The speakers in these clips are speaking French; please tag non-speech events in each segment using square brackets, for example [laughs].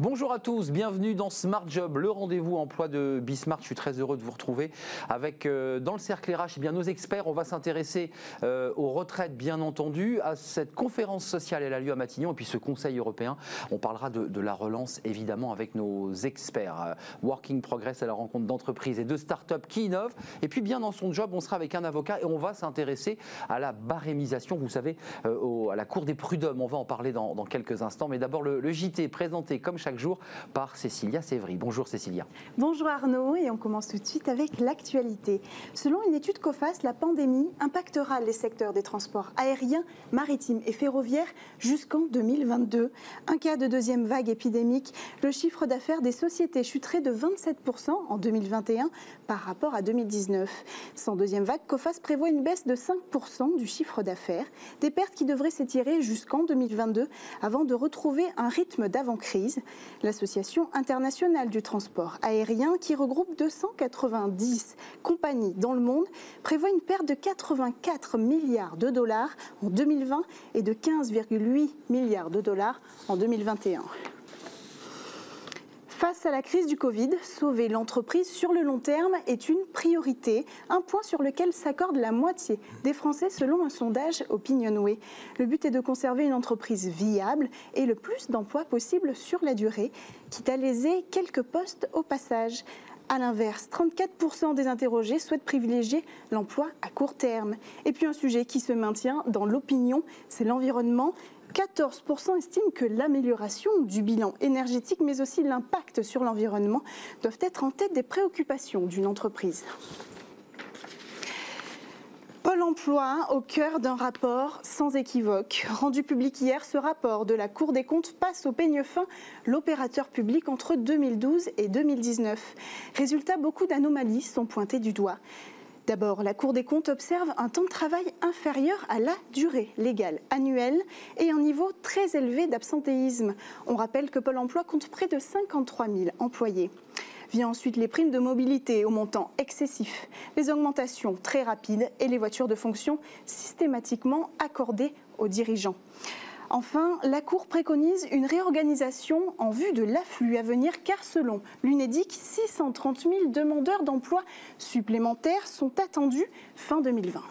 Bonjour à tous, bienvenue dans Smart Job, le rendez-vous emploi de Bismart. Je suis très heureux de vous retrouver avec euh, dans le cercle RH eh bien, nos experts. On va s'intéresser euh, aux retraites, bien entendu, à cette conférence sociale, elle a lieu à Matignon, et puis ce Conseil européen. On parlera de, la relance, évidemment, avec nos experts. Euh, Working Progress à la rencontre d'entreprises et de start-up qui innovent. Et puis, bien dans son job, on sera avec un avocat et on va s'intéresser à la barémisation, vous savez, à la Cour des prud'hommes. On va en parler dans, quelques instants. Mais d'abord, le, le JT présenté comme chaque jour par Cécilia Sévry. Bonjour Cécilia. Bonjour Arnaud et on commence tout de suite avec l'actualité. Selon une étude COFAS, la pandémie impactera les secteurs des transports aériens, maritimes et ferroviaires jusqu'en 2022. Un cas de deuxième vague épidémique, le chiffre d'affaires des sociétés chuterait de 27% en 2021 par rapport à 2019. Sans deuxième vague, COFAS prévoit une baisse de 5% du chiffre d'affaires, des pertes qui devraient s'étirer jusqu'en 2022 avant de retrouver un rythme d'avant-crise. L'Association internationale du transport aérien, qui regroupe 290 compagnies dans le monde, prévoit une perte de 84 milliards de dollars en 2020 et de 15,8 milliards de dollars en 2021. Face à la crise du Covid, sauver l'entreprise sur le long terme est une priorité, un point sur lequel s'accorde la moitié des Français selon un sondage Opinionway. Le but est de conserver une entreprise viable et le plus d'emplois possible sur la durée, quitte à léser quelques postes au passage. A l'inverse, 34% des interrogés souhaitent privilégier l'emploi à court terme. Et puis un sujet qui se maintient dans l'opinion, c'est l'environnement. 14% estiment que l'amélioration du bilan énergétique, mais aussi l'impact sur l'environnement, doivent être en tête des préoccupations d'une entreprise. Pôle emploi au cœur d'un rapport sans équivoque. Rendu public hier, ce rapport de la Cour des comptes passe au peigne fin l'opérateur public entre 2012 et 2019. Résultat, beaucoup d'anomalies sont pointées du doigt. D'abord, la Cour des comptes observe un temps de travail inférieur à la durée légale annuelle et un niveau très élevé d'absentéisme. On rappelle que Pôle emploi compte près de 53 000 employés. Vient ensuite les primes de mobilité au montant excessif, les augmentations très rapides et les voitures de fonction systématiquement accordées aux dirigeants. Enfin, la Cour préconise une réorganisation en vue de l'afflux à venir car selon l'UNEDIC, 630 000 demandeurs d'emploi supplémentaires sont attendus fin 2020.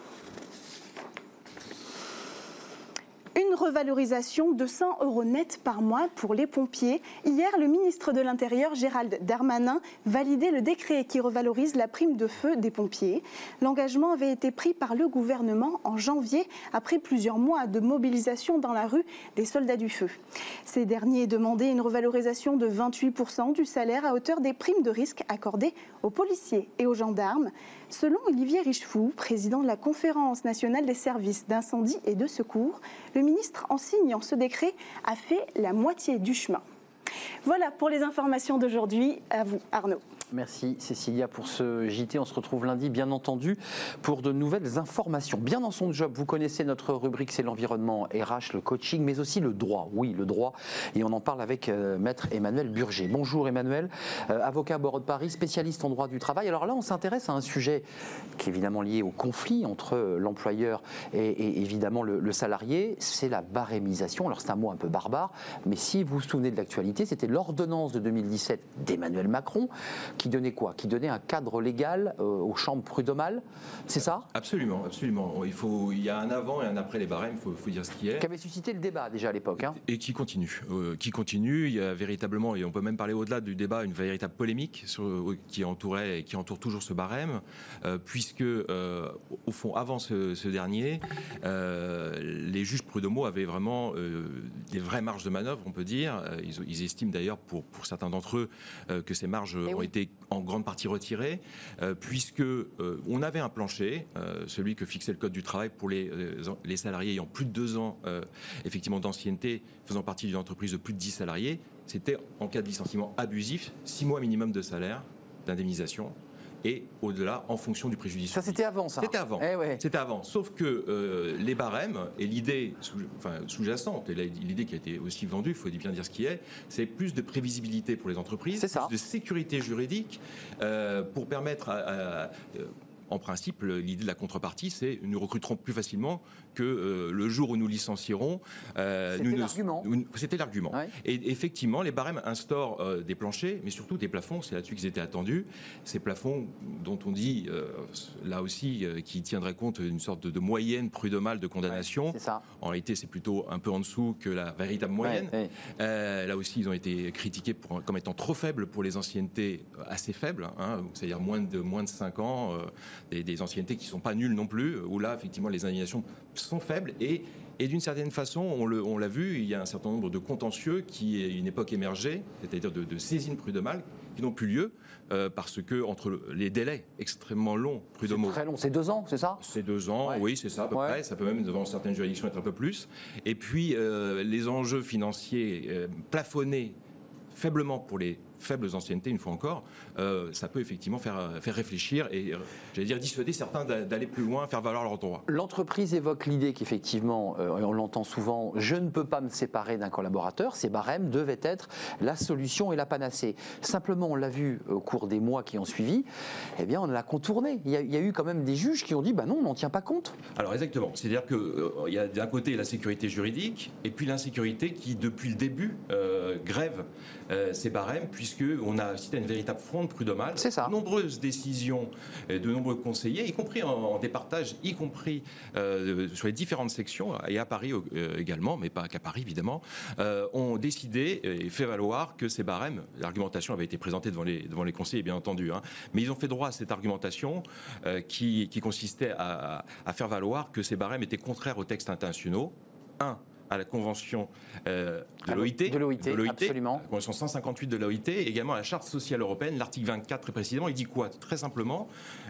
Une revalorisation de 100 euros net par mois pour les pompiers. Hier, le ministre de l'Intérieur, Gérald Darmanin, validait le décret qui revalorise la prime de feu des pompiers. L'engagement avait été pris par le gouvernement en janvier, après plusieurs mois de mobilisation dans la rue des soldats du feu. Ces derniers demandaient une revalorisation de 28% du salaire à hauteur des primes de risque accordées aux policiers et aux gendarmes. Selon Olivier Richefou, président de la Conférence nationale des services d'incendie et de secours, le ministre, en signant ce décret, a fait la moitié du chemin. Voilà pour les informations d'aujourd'hui. À vous, Arnaud. Merci Cécilia pour ce JT. On se retrouve lundi, bien entendu, pour de nouvelles informations. Bien dans son job, vous connaissez notre rubrique, c'est l'environnement RH, le coaching, mais aussi le droit. Oui, le droit. Et on en parle avec euh, maître Emmanuel Burger. Bonjour Emmanuel, euh, avocat à Barreau de Paris, spécialiste en droit du travail. Alors là, on s'intéresse à un sujet qui est évidemment lié au conflit entre l'employeur et, évidemment le, salarié. C'est la barémisation. Alors c'est un mot un peu barbare, mais si vous vous souvenez de l'actualité, c'était l'ordonnance de 2017 d'Emmanuel Macron qui donnait quoi? Qui donnait un cadre légal euh, aux chambres prud'homales, c'est ça? Absolument, absolument. Il, faut, il y a un avant et un après les barèmes, il faut, dire ce qui est. Qui avait suscité le débat déjà à l'époque. Hein. Et qui continue. Euh, qui continue, il y a véritablement, et on peut même parler au-delà du débat, une véritable polémique sur, euh, qui entourait et qui entoure toujours ce barème, puisque au fond, avant ce, dernier, les juges prud'homaux avaient vraiment des vraies marges de manœuvre, on peut dire. Ils, ils estiment d'ailleurs, pour, pour certains d'entre eux, que ces marges ont été en grande partie retiré, euh, puisque euh, on avait un plancher, euh, celui que fixait le code du travail pour les, les salariés ayant plus de deux ans effectivement d'ancienneté, faisant partie d'une entreprise de plus de 10 salariés. C'était en cas de licenciement abusif, six mois minimum de salaire d'indemnisation et au-delà en fonction du préjudice. Ça, c'était avant, ça C'était avant. Eh c'était avant. Sauf que euh, les barèmes et l'idée sous-jacente, et l'idée qui a été aussi vendue, il faut bien dire ce qui est, c'est plus de prévisibilité pour les entreprises, plus de sécurité juridique euh, pour permettre à en principe, l'idée de la contrepartie, c'est nous recruterons plus facilement que euh, le jour où nous licencierons. Euh, C'était l'argument. C'était l'argument. Et effectivement, les barèmes instaurent euh, des planchers, mais surtout des plafonds. C'est là-dessus qu'ils étaient attendus. Ces plafonds dont on dit, là aussi, qui tiendraient compte d'une sorte de, moyenne prud'homale de condamnation. ça. En réalité, c'est plutôt un peu en dessous que la véritable moyenne. là aussi, ils ont été critiqués pour, comme étant trop faibles pour les anciennetés assez faibles, hein, c'est-à-dire moins de, moins de 5 ans, des, des, anciennetés qui ne sont pas nulles non plus, où là, effectivement, les indignations sont faibles et et d'une certaine façon, on l'a vu, il y a un certain nombre de contentieux qui, à une époque émergée, c'est-à-dire de, de saisines prud'homales, qui n'ont plus lieu euh, parce que entre les délais extrêmement longs prud'homaux. C'est très long, c'est deux ans, c'est ça? C'est deux ans, oui, c'est ça à peu près. Ça peut même devant certaines juridictions être un peu plus. Et puis euh, les enjeux financiers euh, plafonnés faiblement pour les faibles anciennetés, une fois encore, euh, ça peut effectivement faire, euh, faire réfléchir et, euh, j'allais dire, dissuader certains d'aller plus loin, faire valoir leurs droits. L'entreprise évoque l'idée qu'effectivement, on l'entend souvent, je ne peux pas me séparer d'un collaborateur. Ces barèmes devaient être la solution et la panacée. Simplement, on l'a vu au cours des mois qui ont suivi, eh bien, on l'a contourné. Il y, a, il y, a, eu quand même des juges qui ont dit, bah non, on n'en tient pas compte. Alors exactement. C'est-à-dire qu'il y a d'un côté la sécurité juridique et puis l'insécurité qui, depuis le début, grève ces barèmes, puisqu'on a assisté à une véritable fronde prud'homale. C'est ça. De nombreuses décisions de nombreux conseillers, y compris en, départage, y compris euh, sur les différentes sections, et à Paris euh, également, mais pas qu'à Paris évidemment, euh, ont décidé et fait valoir que ces barèmes, l'argumentation avait été présentée devant les, devant les conseillers bien entendu, hein, mais ils ont fait droit à cette argumentation qui, consistait à, à faire valoir que ces barèmes étaient contraires aux textes internationaux. Un, à la convention euh, de l'OIT, de l'OIT, absolument. La convention 158 de l'OIT, également à la charte sociale européenne, l'article 24 très précisément, il dit quoi? Très simplement,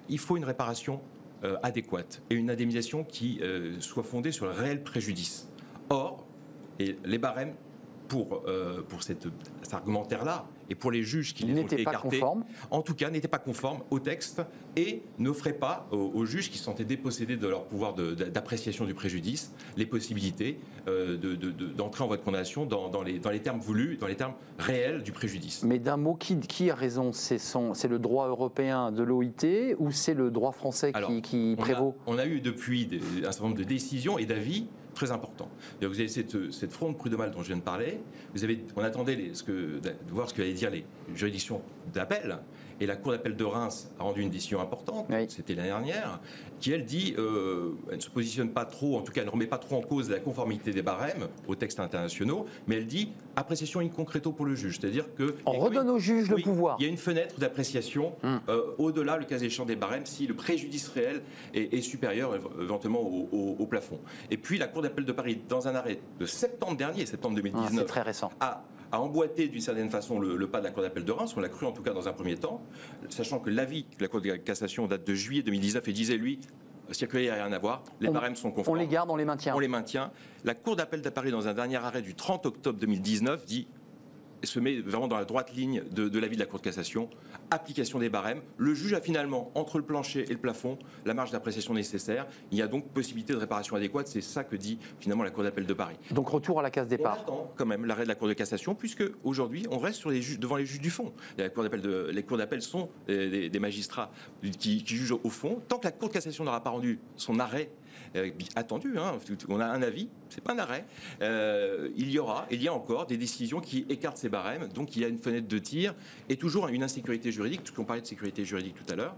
il faut une réparation euh, adéquate et une indemnisation qui euh, soit fondée sur le réel préjudice. Or, et les barèmes pour, pour cette, cet argumentaire-là et pour les juges qui les ont écartés, en tout cas, n'étaient pas conformes au texte et n'offraient pas aux, juges qui se sentaient dépossédés de leur pouvoir d'appréciation du préjudice les possibilités euh, d'entrer en voie de condamnation dans, les, dans les termes voulus, dans les termes réels du préjudice. Mais d'un mot, qui, qui a raison? C'est le droit européen de l'OIT ou c'est le droit français qui, qui prévaut? on a, eu depuis un certain nombre de décisions et d'avis très important. Vous avez cette, cette fronde prud'homale dont je viens de parler. Vous avez, on attendait les, ce que, de voir ce que allait dire les juridictions d'appel. Et la Cour d'appel de Reims a rendu une décision importante, c'était l'année dernière, qui elle dit, euh, elle ne se positionne pas trop, en tout cas elle ne remet pas trop en cause la conformité des barèmes aux textes internationaux, mais elle dit appréciation in concreto pour le juge, c'est-à-dire que on redonne au juge le pouvoir. Il y a une fenêtre d'appréciation hum. euh, au-delà, le cas échéant des barèmes, si le préjudice réel est, supérieur éventuellement au, plafond. Et puis la Cour d'appel de Paris, dans un arrêt de septembre dernier, septembre 2019, ah, très récent. a a emboîté d'une certaine façon le, pas de la Cour d'appel de Reims, on l'a cru en tout cas dans un premier temps, sachant que l'avis de la Cour de cassation date de juillet 2019 et disait, lui, circulaire, il n'y a rien à voir. Les barèmes sont conformes. On les garde, on les maintient. On les maintient. La Cour d'appel de Paris, dans un dernier arrêt du 30 octobre 2019, dit se met vraiment dans la droite ligne de, l'avis de la Cour de cassation. Application des barèmes. Le juge a finalement, entre le plancher et le plafond, la marge d'appréciation nécessaire. Il y a donc possibilité de réparation adéquate. C'est ça que dit finalement la Cour d'appel de Paris. Donc retour à la case départ. On attend quand même l'arrêt de la Cour de cassation, puisque aujourd'hui, on reste sur les juges, devant les juges du fond. Les cours d'appel sont des, magistrats qui, qui jugent au fond. Tant que la Cour de cassation n'aura pas rendu son arrêt euh, attendu. Hein, on a un avis, c'est pas un arrêt. Euh, il y aura, il y a encore des décisions qui écartent ces barèmes. Donc il y a une fenêtre de tir et toujours une insécurité juridique, puisqu'on parlait de sécurité juridique tout à l'heure.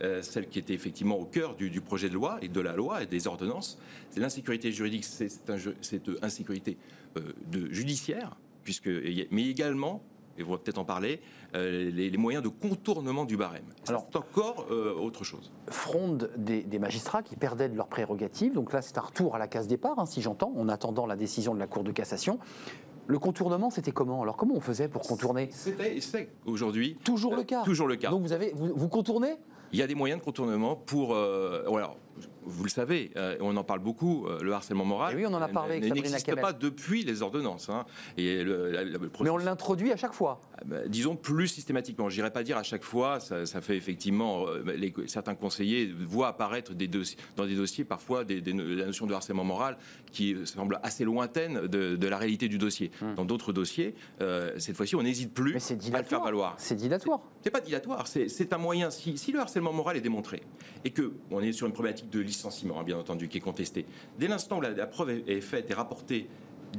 Euh, celle qui était effectivement au cœur du, projet de loi et de la loi et des ordonnances, c'est l'insécurité juridique, c'est cette insécurité de judiciaire, puisque, mais également et va peut-être en parler, euh, les, moyens de contournement du barème. C'est encore euh, autre chose. Fronde des, magistrats qui perdaient de leurs prérogatives. Donc là, c'est un retour à la case départ, hein, si j'entends, en attendant la décision de la Cour de cassation. Le contournement, c'était comment? Alors, comment on faisait pour contourner? C'était aujourd'hui. Toujours le cas Toujours le cas. Donc, vous, avez, vous, contournez? Il y a des moyens de contournement pour. Euh, vous le savez, euh, on en parle beaucoup, euh, le harcèlement moral. oui, on en a parlé avec n'existe pas depuis les ordonnances. Hein. Et Mais on l'introduit à chaque fois. Ah bah, disons plus systématiquement. Je n'irais pas dire à chaque fois. Ça, fait effectivement. Les, certains conseillers voient apparaître des dans des dossiers parfois des, la notion de harcèlement moral qui semble assez lointaine de, la réalité du dossier. Hmm. Dans d'autres dossiers, cette fois-ci, on n'hésite plus à le faire valoir. C'est dilatoire. C'est pas dilatoire. C'est un moyen. Si, si le harcèlement moral est démontré et que on est sur une problématique de licenciement, hein, bien entendu, qui est contestée, dès l'instant où la, preuve est, faite et rapportée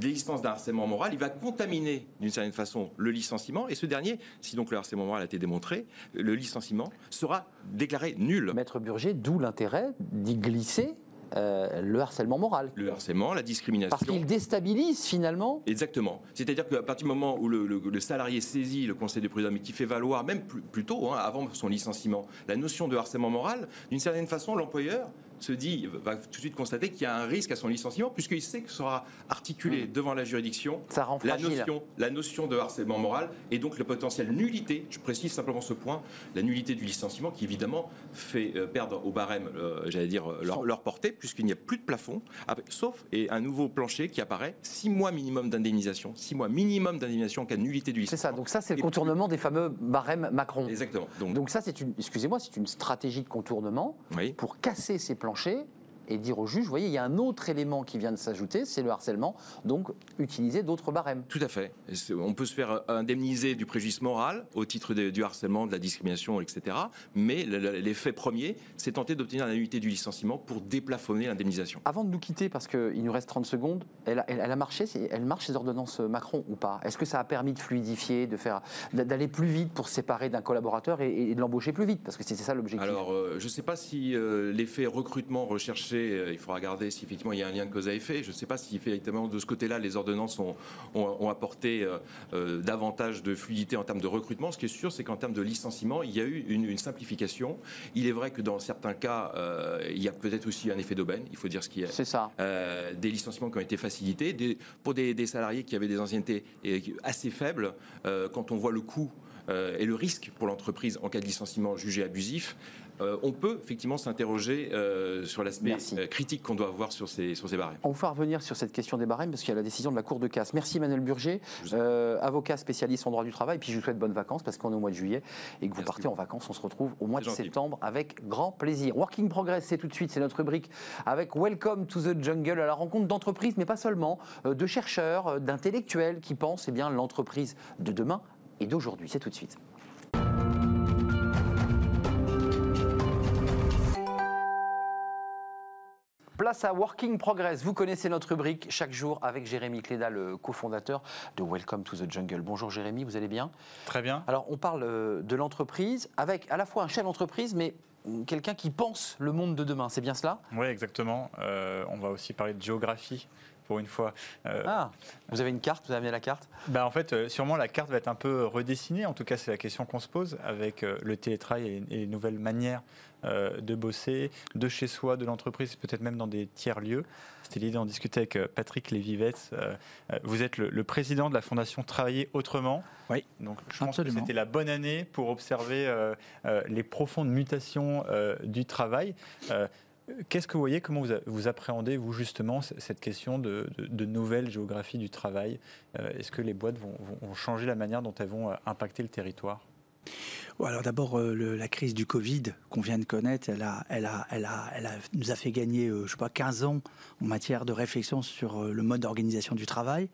l'existence d'un harcèlement moral, il va contaminer d'une certaine façon le licenciement et ce dernier, si donc le harcèlement moral a été démontré, le licenciement sera déclaré nul. Maître Burger, d'où l'intérêt d'y glisser euh, le harcèlement moral. Le harcèlement, la discrimination. Parce qu'il déstabilise finalement. Exactement. C'est-à-dire qu'à partir du moment où le, salarié saisit le conseil de prud'homme et qui fait valoir, même plus, plus tôt, hein, avant son licenciement, la notion de harcèlement moral, d'une certaine façon, l'employeur se dit, va tout de suite constater qu'il y a un risque à son licenciement, puisqu'il sait que sera articulé mm. devant la juridiction la, notion, la notion de harcèlement moral et donc le potentiel nullité, je précise simplement ce point, la nullité du licenciement qui évidemment fait euh, perdre au barème, euh, j'allais dire, leur, portée, puisqu'il n'y a plus de plafond, sauf et un nouveau plancher qui apparaît, six mois minimum d'indemnisation, six mois minimum d'indemnisation en cas de nullité du licenciement. C'est ça, donc ça c'est le contournement des fameux barèmes Macron. Exactement. Donc, donc ça c'est une, excusez-moi, c'est une stratégie de contournement pour casser ces plans plancher, et dire au juge, vous voyez, il y a un autre élément qui vient de s'ajouter, c'est le harcèlement, donc utiliser d'autres barèmes. Tout à fait. On peut se faire indemniser du préjudice moral au titre du harcèlement, de la discrimination, etc. Mais l'effet premier, c'est tenter d'obtenir la nullité du licenciement pour déplafonner l'indemnisation. Avant de nous quitter, parce qu'il nous reste 30 secondes, elle, a marché, elle marche ces ordonnances Macron ou pas? Est-ce que ça a permis de fluidifier, de faire, d'aller plus vite pour séparer d'un collaborateur et, de l'embaucher plus vite? Parce que c'est ça l'objectif. Alors, euh, je ne sais pas si euh, l'effet recrutement recherché euh, il faudra regarder si effectivement il y a un lien de cause à effet. Je ne sais pas si effectivement de ce côté-là les ordonnances ont, apporté euh, euh, davantage de fluidité en termes de recrutement. Ce qui est sûr, c'est qu'en termes de licenciement, il y a eu une, simplification. Il est vrai que dans certains cas, il y a peut-être aussi un effet d'aubaine. Il faut dire ce qui est. C'est ça. des licenciements qui ont été facilités pour des, des, salariés qui avaient des anciennetés assez faibles. quand on voit le coût et le risque pour l'entreprise en cas de licenciement jugé abusif, euh, on peut effectivement s'interroger euh, sur l'aspect euh, critique qu'on doit avoir sur ces, sur ces barèmes. On va revenir sur cette question des barèmes parce qu'il y a la décision de la Cour de casse. Merci Emmanuel Burger, avocat spécialiste en droit du travail. Puis je vous souhaite bonnes vacances parce qu'on est au mois de juillet et que vous partez en vacances. On se retrouve au mois de septembre avec grand plaisir. Working Progress, c'est tout de suite, c'est notre rubrique avec Welcome to the Jungle à la rencontre d'entreprises, mais pas seulement, de chercheurs, d'intellectuels qui pensent eh bien l'entreprise de demain et d'aujourd'hui. C'est tout de suite. Place à Working Progress. Vous connaissez notre rubrique chaque jour avec Jérémy Cléda, le cofondateur de Welcome to the Jungle. Bonjour Jérémy, vous allez bien? Très bien. Alors on parle euh, de l'entreprise avec à la fois un chef d'entreprise, mais quelqu'un qui pense le monde de demain. C'est bien cela? Oui, exactement. Euh, on va aussi parler de géographie pour une fois. Euh, ah, vous avez une carte, vous avez amené la carte? Bah En fait, euh, sûrement la carte va être un peu redessinée. En tout cas, c'est la question qu'on se pose avec euh, le télétravail et, les nouvelles manières de bosser, de chez soi, de l'entreprise, peut-être même dans des tiers-lieux. C'était l'idée d'en discuter avec Patrick Lévivette. Vous êtes le, président de la fondation Travailler Autrement. Oui, donc je pense que c'était la bonne année pour observer les profondes mutations du travail. Qu'est-ce que vous voyez Comment vous, appréhendez, vous, justement, cette question de, nouvelle géographie du travail? Euh, Est-ce que les boîtes vont, changer la manière dont elles vont euh, impacter le territoire? Alors d'abord, euh, la crise du Covid qu'on vient de connaître, elle, a, elle, a, elle, a, elle nous a fait gagner, je sais pas, 15 ans en matière de réflexion sur le mode d'organisation du travail.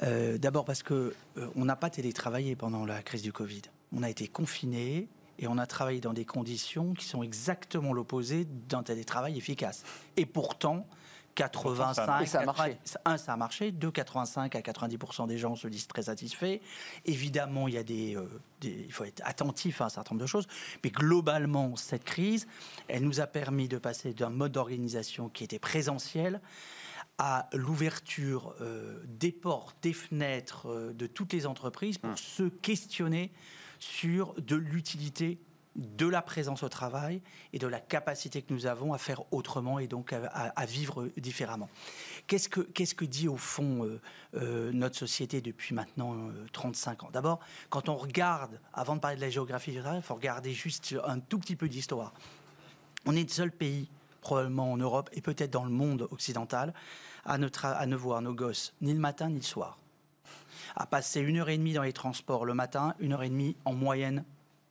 d'abord parce que on n'a pas télétravaillé pendant la crise du Covid. On a été confinés, et on a travaillé dans des conditions qui sont exactement l'opposé d'un télétravail efficace. Et pourtant, 85, ça a marché. un, ça a marché. Deux, 85 à 90% des gens se disent très satisfaits. Évidemment, il y a des, euh, il faut être attentif à un certain nombre de choses. Mais globalement, cette crise, elle nous a permis de passer d'un mode d'organisation qui était présentiel à l'ouverture euh, des portes, des fenêtres euh, de toutes les entreprises pour hum. se questionner sur de l'utilité de la présence au travail et de la capacité que nous avons à faire autrement et donc à, vivre différemment. Qu'est-ce que, que dit au fond euh, euh, notre société depuis maintenant 35 euh, ans? D'abord, quand on regarde, avant de parler de la géographie travail, il faut regarder juste un tout petit peu d'histoire. On est le seul pays probablement en Europe et peut-être dans le monde occidental, à à ne voir nos gosses ni le matin ni le soir. À passer une heure et demie dans les transports le matin, une heure et demie en moyenne,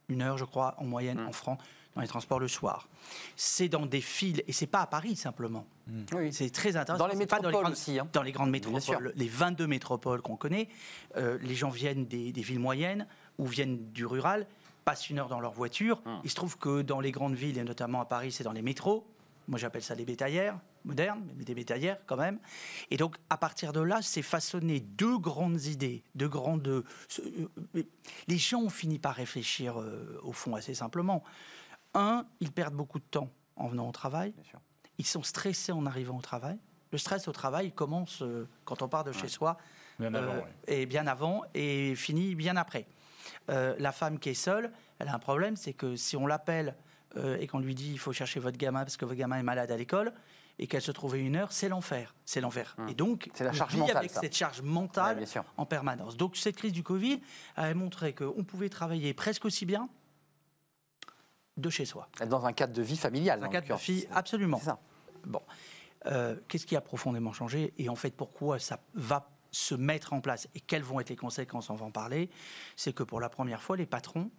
une heure je crois en moyenne en France dans les transports le soir. C'est dans des files, et c'est pas à Paris simplement. Oui. C'est très intéressant. Dans les métropoles grandes- aussi, hein. Dans les grandes Bien sûr. métropoles, les 22 métropoles qu'on connaît, euh, les gens viennent des, des villes moyennes ou viennent du rural, passent une heure dans leur voiture. Hum. Il se trouve que dans les grandes villes, et notamment à Paris, c'est dans les métros. Moi, j'appelle ça les bétaillères modernes, mais des bétaillères quand même. Et donc, à partir de là, c'est façonné deux grandes idées, deux grandes. euh, euh, les gens ont fini par réfléchir euh, au fond assez simplement. Un, ils perdent beaucoup de temps en venant au travail. Bien sûr. Ils sont stressés en arrivant au travail. Le stress au travail il commence euh, quand on part de chez soi Bien avant, ouais. et bien avant et finit bien après. La femme qui est seule, elle a un problème, c'est que si on l'appelle et qu'on lui dit il faut chercher votre gamin parce que votre gamin est malade à l'école et qu'elle se trouve à une heure, c'est l'enfer, c'est l'enfer. Et donc, Hum. C'est la on charge vit mentale, avec ça. cette charge mentale en permanence. Donc cette crise du Covid a montré qu'on pouvait travailler presque aussi bien de chez soi. Dans un cadre de vie familiale. Un en cadre de fille, absolument. C'est ça. Bon. Euh, Qu'est-ce qui a profondément changé Et en fait, pourquoi ça va se mettre en place et quelles vont être les conséquences On va en parler. C'est que pour la première fois, les patrons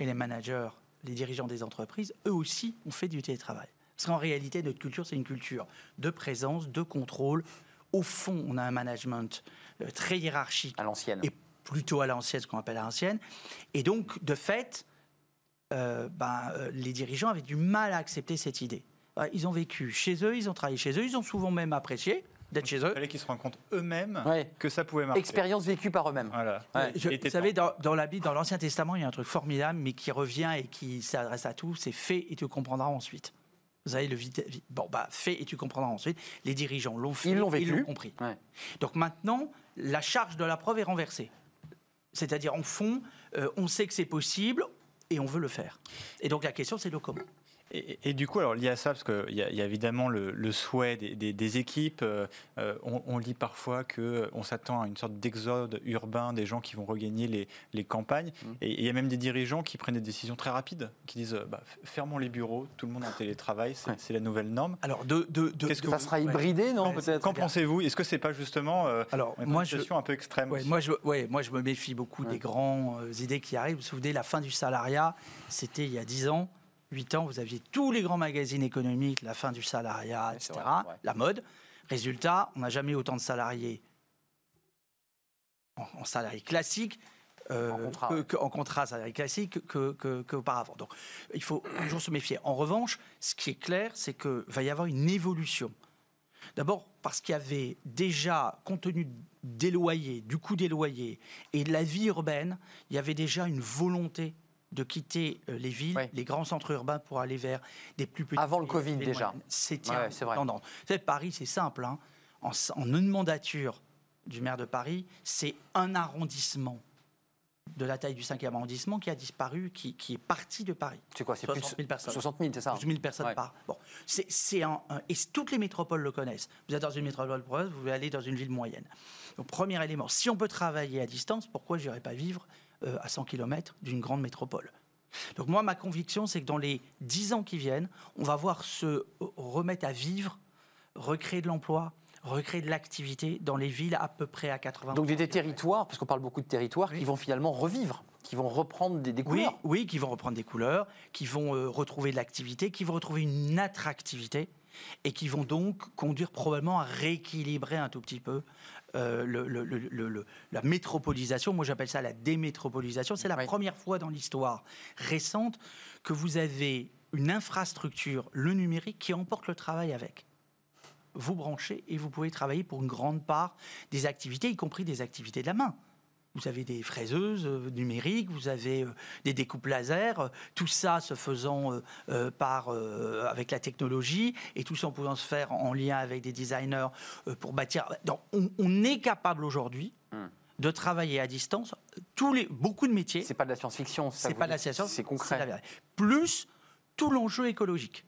et les managers, les dirigeants des entreprises, eux aussi ont fait du télétravail. Parce qu'en réalité, notre culture, c'est une culture de présence, de contrôle. Au fond, on a un management euh, très hiérarchique À l'ancienne. et plutôt à l'ancienne, ce qu'on appelle à l'ancienne. Et donc, de fait, euh, ben, euh, les dirigeants avaient du mal à accepter cette idée. Ils ont vécu chez eux, ils ont travaillé chez eux, ils ont souvent même apprécié d'être chez Il eux. fallait qu'ils se rendent compte eux-mêmes Ouais. que ça pouvait marcher. Expérience vécue par eux-mêmes. Voilà. Ouais. Je- Il était vous savez, dans, dans la Bible, dans l'Ancien Testament, il y a un truc formidable, mais qui revient et qui s'adresse à tous, c'est fais et tu comprendras ensuite. Vous avez le bon bah fais et tu comprendras ensuite. Les dirigeants l'ont fait, Ils l'ont vécu. compris. Ouais. Donc maintenant, la charge de la preuve est renversée. C'est-à-dire, en fond, euh, on sait que c'est possible et on veut le faire. Et donc la question, c'est le comment. Et, et du coup, alors lié à ça, parce qu'il y, a- il y a évidemment le, le souhait des, des- des équipes. euh, euh, on, on lit parfois qu'on s'attend à une sorte d'exode urbain des gens qui vont regagner les, les campagnes. Mmh. Et il y a même des dirigeants qui prennent des décisions très rapides, qui disent euh, bah, fermons les bureaux, tout le monde en télétravail, c'est Ouais. la nouvelle norme. Alors, de, de, de- Qu'est-ce que Ça sera ouais. hybridé, non Peut-être? Qu'en pensez-vous? Est-ce que c'est pas justement euh, Alors, une moi, je, un peu extrême? Ouais, moi, je, ouais, moi, je me méfie beaucoup des grandes idées qui arrivent. Vous vous souvenez, la fin du salariat, c'était il y a 10 ans, 8 ans, vous aviez tous les grands magazines économiques, la fin du salariat, etc., c'est vrai, ouais. la mode. Résultat, on n'a jamais autant de salariés en, en salarié classique. euh, En contrat, que- ouais. que- en contrat salarié classique que- que- qu'auparavant. Donc, il faut toujours se méfier. En revanche, ce qui est clair, c'est qu'il va y avoir une évolution. D'abord parce qu'il y avait déjà, compte tenu des loyers, du coût des loyers et de la vie urbaine, il y avait déjà une volonté de quitter euh, les villes, les grands centres urbains pour aller vers des plus petits. Avant le Covid, déjà. C'était Ouais, vrai. tendance. Vous savez, Paris, c'est simple. hein. En, en une mandature du maire de Paris, c'est un arrondissement de la taille du 5e arrondissement qui a disparu, qui, qui est parti de Paris. C'est quoi C'est plus 60 000 personnes. 60 000, c'est ça 12 000 personnes Ouais. par. Bon, c'est un, un- et toutes les métropoles le connaissent. Vous êtes dans une métropole province, vous allez dans une ville moyenne. Donc premier élément, si on peut travailler à distance, pourquoi je n'irais pas vivre euh, à 100 km d'une grande métropole. Donc moi, ma conviction, c'est que dans les 10 ans qui viennent, on va voir se remettre à vivre, recréer de l'emploi, recréer de l'activité dans les villes à peu près à 80 Donc des, des territoires, parce qu'on parle beaucoup de territoires, qui vont finalement revivre, qui vont reprendre des, des Oui, couleurs. oui, qui vont reprendre des couleurs, qui vont euh, retrouver de l'activité, qui vont retrouver une attractivité et qui vont donc conduire probablement à rééquilibrer un tout petit peu euh, le- le- le- le- le- la métropolisation. Moi, j'appelle ça la démétropolisation. C'est la Oui. première fois dans l'histoire récente que vous avez une infrastructure, le numérique, qui emporte le travail avec. Vous branchez et vous pouvez travailler pour une grande part des activités, y compris des activités de la main. Vous avez des fraiseuses euh, numériques, vous avez euh, des découpes laser, euh, tout ça se faisant par, avec la technologie et tout ça en pouvant se faire en lien avec des designers pour bâtir. Donc, on, on est capable aujourd'hui Hmm. de travailler à distance tous les, beaucoup de métiers. C'est pas de la science-fiction. C'est pas de la dites. science, C'est concret. Plus tout l'enjeu écologique.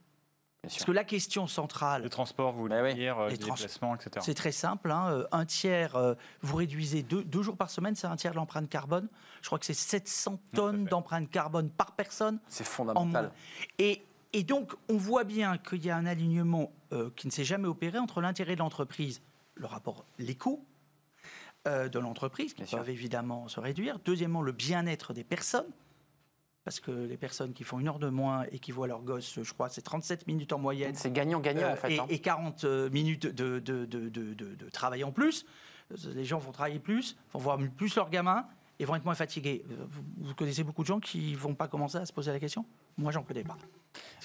Parce que la question centrale, Le transport, vous Bah voulez oui. dire, euh, Les les trans- déplacements, etc. C'est très simple. hein, euh, Un tiers, euh, vous réduisez deux, deux jours par semaine, c'est un tiers de l'empreinte carbone. Je crois que c'est 700 à tonnes d'empreinte carbone par personne C'est en fondamental. Et, Et donc, on voit bien qu'il y a un alignement euh, qui ne s'est jamais opéré entre l'intérêt de l'entreprise, le rapport, les coûts euh, de l'entreprise, qui Bien sûr. peuvent évidemment se réduire. Deuxièmement, le bien-être des personnes. Parce que les personnes qui font une heure de moins et qui voient leur gosse, je crois, c'est 37 minutes en moyenne. C'est gagnant-gagnant Euh, en fait. et, hein. et 40 euh, minutes de, de, de, de- de- de travail en plus. Euh, Les gens vont travailler plus, vont voir plus leurs gamins et vont être moins fatigués. Euh, Vous, vous connaissez beaucoup de gens qui vont pas commencer à se poser la question? Moi, j'en connais pas.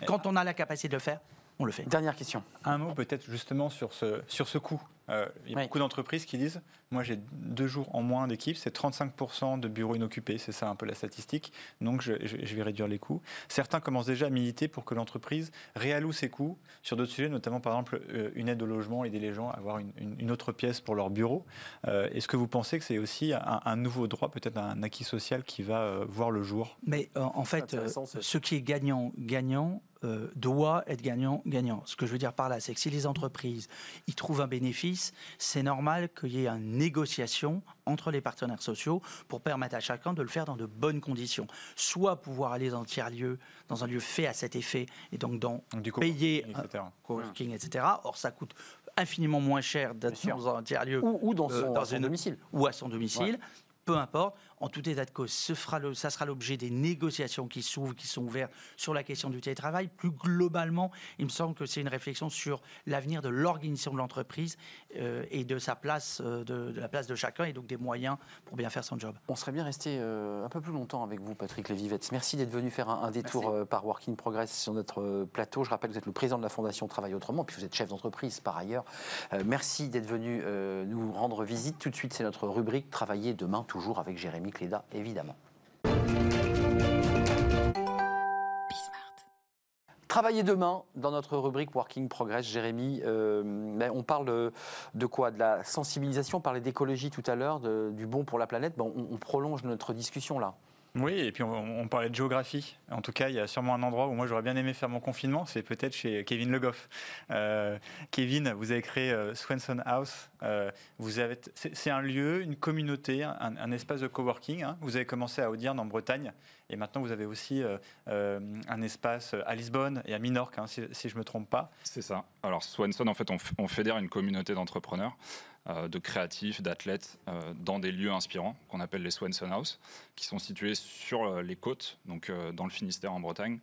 Quand on a la capacité de le faire, on le fait. Dernière question. Un mot peut-être justement sur ce, sur ce coût. Euh, il y a Oui. beaucoup d'entreprises qui disent, moi j'ai deux jours en moins d'équipe, c'est 35% de bureaux inoccupés, c'est ça un peu la statistique, donc je, je- je vais réduire les coûts. Certains commencent déjà à militer pour que l'entreprise réalloue ses coûts sur d'autres sujets, notamment par exemple euh, une aide au logement, aider les gens à avoir une, une- une autre pièce pour leur bureau. Euh, Est-ce que vous pensez que c'est aussi un, un nouveau droit, peut-être un acquis social qui va euh, voir le jour? Mais euh, en fait, euh, ce qui est gagnant-gagnant euh, doit être gagnant-gagnant. Ce que je veux dire par là, c'est que si les entreprises y trouvent un bénéfice, c'est normal qu'il y ait une négociation entre les partenaires sociaux pour permettre à chacun de le faire dans de bonnes conditions. Soit pouvoir aller dans un tiers-lieu, dans un lieu fait à cet effet, et donc dans Donc, du payer coworking, un etc. coworking, etc. Or, ça coûte infiniment moins cher d'être dans un tiers-lieu Ou, ou dans son, euh, dans son une- domicile. ou à son domicile. Peu importe, en tout état de cause, ce fera le- ça sera l'objet des négociations qui s'ouvrent, qui sont ouvertes sur la question du télétravail. Plus globalement, il me semble que c'est une réflexion sur l'avenir de l'organisation de l'entreprise euh, et de sa place, euh, de, de la place de chacun et donc des moyens pour bien faire son job. On serait bien resté euh, un peu plus longtemps avec vous, Patrick Lévivette. Merci d'être venu faire un, un détour par Working Progress sur notre plateau. Je rappelle que vous êtes le président de la Fondation Travail Autrement, puis vous êtes chef d'entreprise par ailleurs. Merci d'être venu nous rendre visite. Tout de suite, c'est notre rubrique Travailler demain, toujours avec Jérémy Cléda, évidemment. Travailler demain, dans notre rubrique Working Progress, Jérémy, euh, ben, on parle de, quoi? De la sensibilisation, on parlait d'écologie tout à l'heure, du bon pour la planète. Ben, on prolonge notre discussion là. Oui, et puis on, parlait de géographie. En tout cas, il y a sûrement un endroit où moi j'aurais bien aimé faire mon confinement, c'est peut-être chez Kevin Le Goff. Euh, Kevin, vous avez créé euh, Swenson House. Euh, c'est, un lieu, une communauté, un, espace de coworking. hein. Vous avez commencé à Audierne en Bretagne, et maintenant vous avez aussi un espace à Lisbonne et à Minorque, hein, si, je me trompe pas. C'est ça. Alors Swanson, en fait, on, fédère une communauté d'entrepreneurs, de créatifs, d'athlètes euh, dans des lieux inspirants qu'on appelle les Swanson House, qui sont situés sur euh, les côtes, donc euh, dans le Finistère en Bretagne.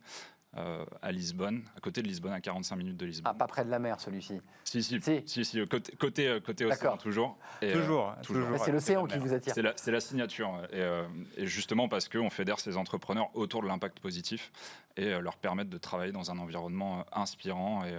euh, à Lisbonne, à côté de Lisbonne, à 45 minutes de Lisbonne. Ah, pas près de la mer celui-ci. si, si, si. si, si, côté, côté, euh, côté océan, toujours. Et, euh, toujours, toujours. C'est l'océan qui vous attire. c'est la, signature. Et, euh, et justement parce qu'on fédère ces entrepreneurs autour de l'impact positif et euh, leur permettre de travailler dans un environnement euh, inspirant et,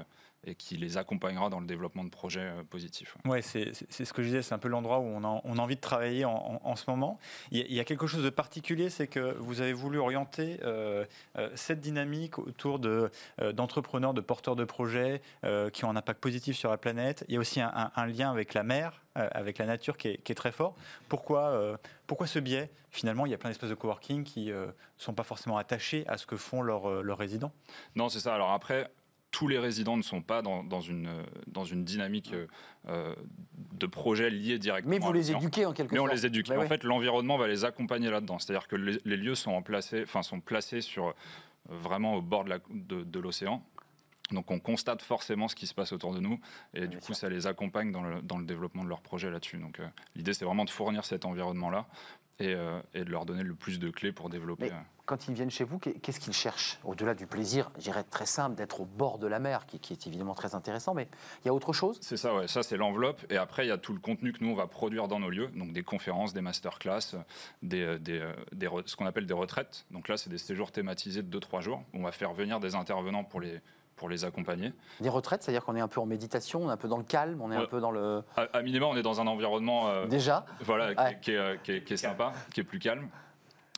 et qui les accompagnera dans le développement de projets euh, positifs. ouais. C'est ce que je disais, c'est un peu l'endroit où on a, on a envie de travailler en, en- en ce moment. Il y, a, il y a quelque chose de particulier, c'est que vous avez voulu orienter euh, euh, cette dynamique autour de, euh, d'entrepreneurs, de porteurs de projets euh, qui ont un impact positif sur la planète. Il y a aussi un, un- un lien avec la mer, avec la nature qui est, qui est très fort. Pourquoi, pourquoi ce biais? Finalement, il y a plein d'espaces de coworking qui ne sont pas forcément attachés à ce que font leurs, leurs résidents. Non, c'est ça. Alors après, tous les résidents ne sont pas dans, dans une, dans une dynamique euh, de projet lié directement. Mais vous à les éduquez en quelque Mais on sorte. les éduque. Bah en ouais. fait, l'environnement va les accompagner là-dedans. C'est-à-dire que les, les lieux sont, en placés, enfin, sont placés sur, vraiment au bord de, l'océan. Donc on constate forcément ce qui se passe autour de nous et du coup sûr. ça les accompagne dans le, dans le développement de leur projet là-dessus. Donc euh, l'idée c'est vraiment de fournir cet environnement-là et, euh, et de leur donner le plus de clés pour développer. Mais euh, quand ils viennent chez vous, qu'est- qu'est-ce qu'ils cherchent? Au-delà du plaisir, je dirais très simple, d'être au bord de la mer, qui, qui est évidemment très intéressant, mais il y a autre chose? C'est ça, ouais. Ça, c'est l'enveloppe. Et après, il y a tout le contenu que nous, on va produire dans nos lieux. Donc, des conférences, des masterclass, des, euh, des, ce qu'on appelle des retraites. Donc là, c'est des séjours thématisés de 2-3 jours. On va faire venir des intervenants pour les, pour les accompagner. Des retraites, c'est-à-dire qu'on est un peu en méditation, on est un peu dans le calme, on est un peu dans le... À, à minima, on est dans un environnement euh, Déjà voilà, qui, Ouais. qui est, euh, qui est- qui est sympa, qui est plus calme.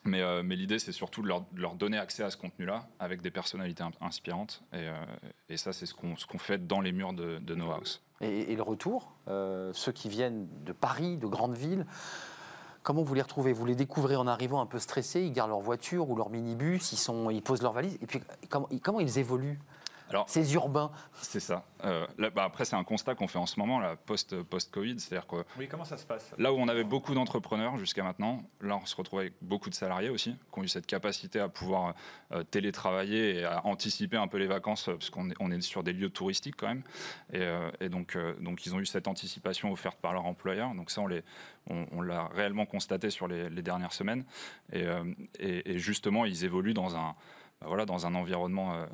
Mais, euh, mais l'idée, c'est surtout de leur, de leur donner accès à ce contenu-là avec des personnalités in- inspirantes. Et, euh, et ça, c'est ce qu'on ce qu'on fait dans les murs de, de No House. Et, et le retour, euh, ceux qui viennent de Paris, de grandes villes, comment vous les retrouvez? Vous les découvrez en arrivant un peu stressés, ils gardent leur voiture ou leur minibus, ils, sont, ils posent leurs valises, et puis comment, comment ils évoluent? Alors, ces urbains C'est ça. Euh, là, bah, après, c'est un constat qu'on fait en ce moment, là, post, post-Covid. C'est-à-dire que Oui, comment ça se passe? là où on avait beaucoup d'entrepreneurs jusqu'à maintenant, là, on se retrouve avec beaucoup de salariés aussi, qui ont eu cette capacité à pouvoir euh, télétravailler et à anticiper un peu les vacances, euh, parce qu'on est, on est sur des lieux touristiques quand même. Et, euh, et donc, euh, donc, ils ont eu cette anticipation offerte par leur employeur. Donc ça, on les, on, on l'a réellement constaté sur les, les dernières semaines. Et, euh, et, et justement, ils évoluent dans un, bah, voilà, dans un environnement euh,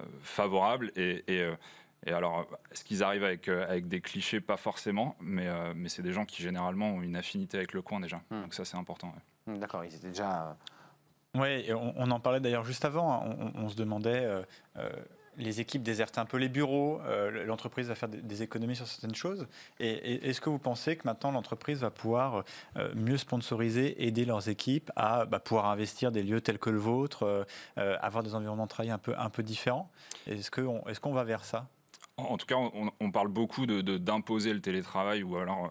euh, favorable. Et, et, euh, et alors, est-ce qu'ils arrivent avec, euh, avec des clichés? Pas forcément, mais, euh, mais c'est des gens qui généralement ont une affinité avec le coin déjà. Hmm. Donc ça, c'est important. ouais. Hum, D'accord, ils étaient déjà. Oui, on, on en parlait d'ailleurs juste avant. hein. On, on se demandait, euh, euh, les équipes désertent un peu les bureaux, euh, l'entreprise va faire des, économies sur certaines choses. Et, est-ce que vous pensez que maintenant l'entreprise va pouvoir euh, mieux sponsoriser, aider leurs équipes à bah, pouvoir investir des lieux tels que le vôtre, euh, avoir des environnements de travail un peu, un peu différents? Est-ce qu'on est va vers ça? En, tout cas, on, parle beaucoup d'imposer de, d'imposer le télétravail, ou alors,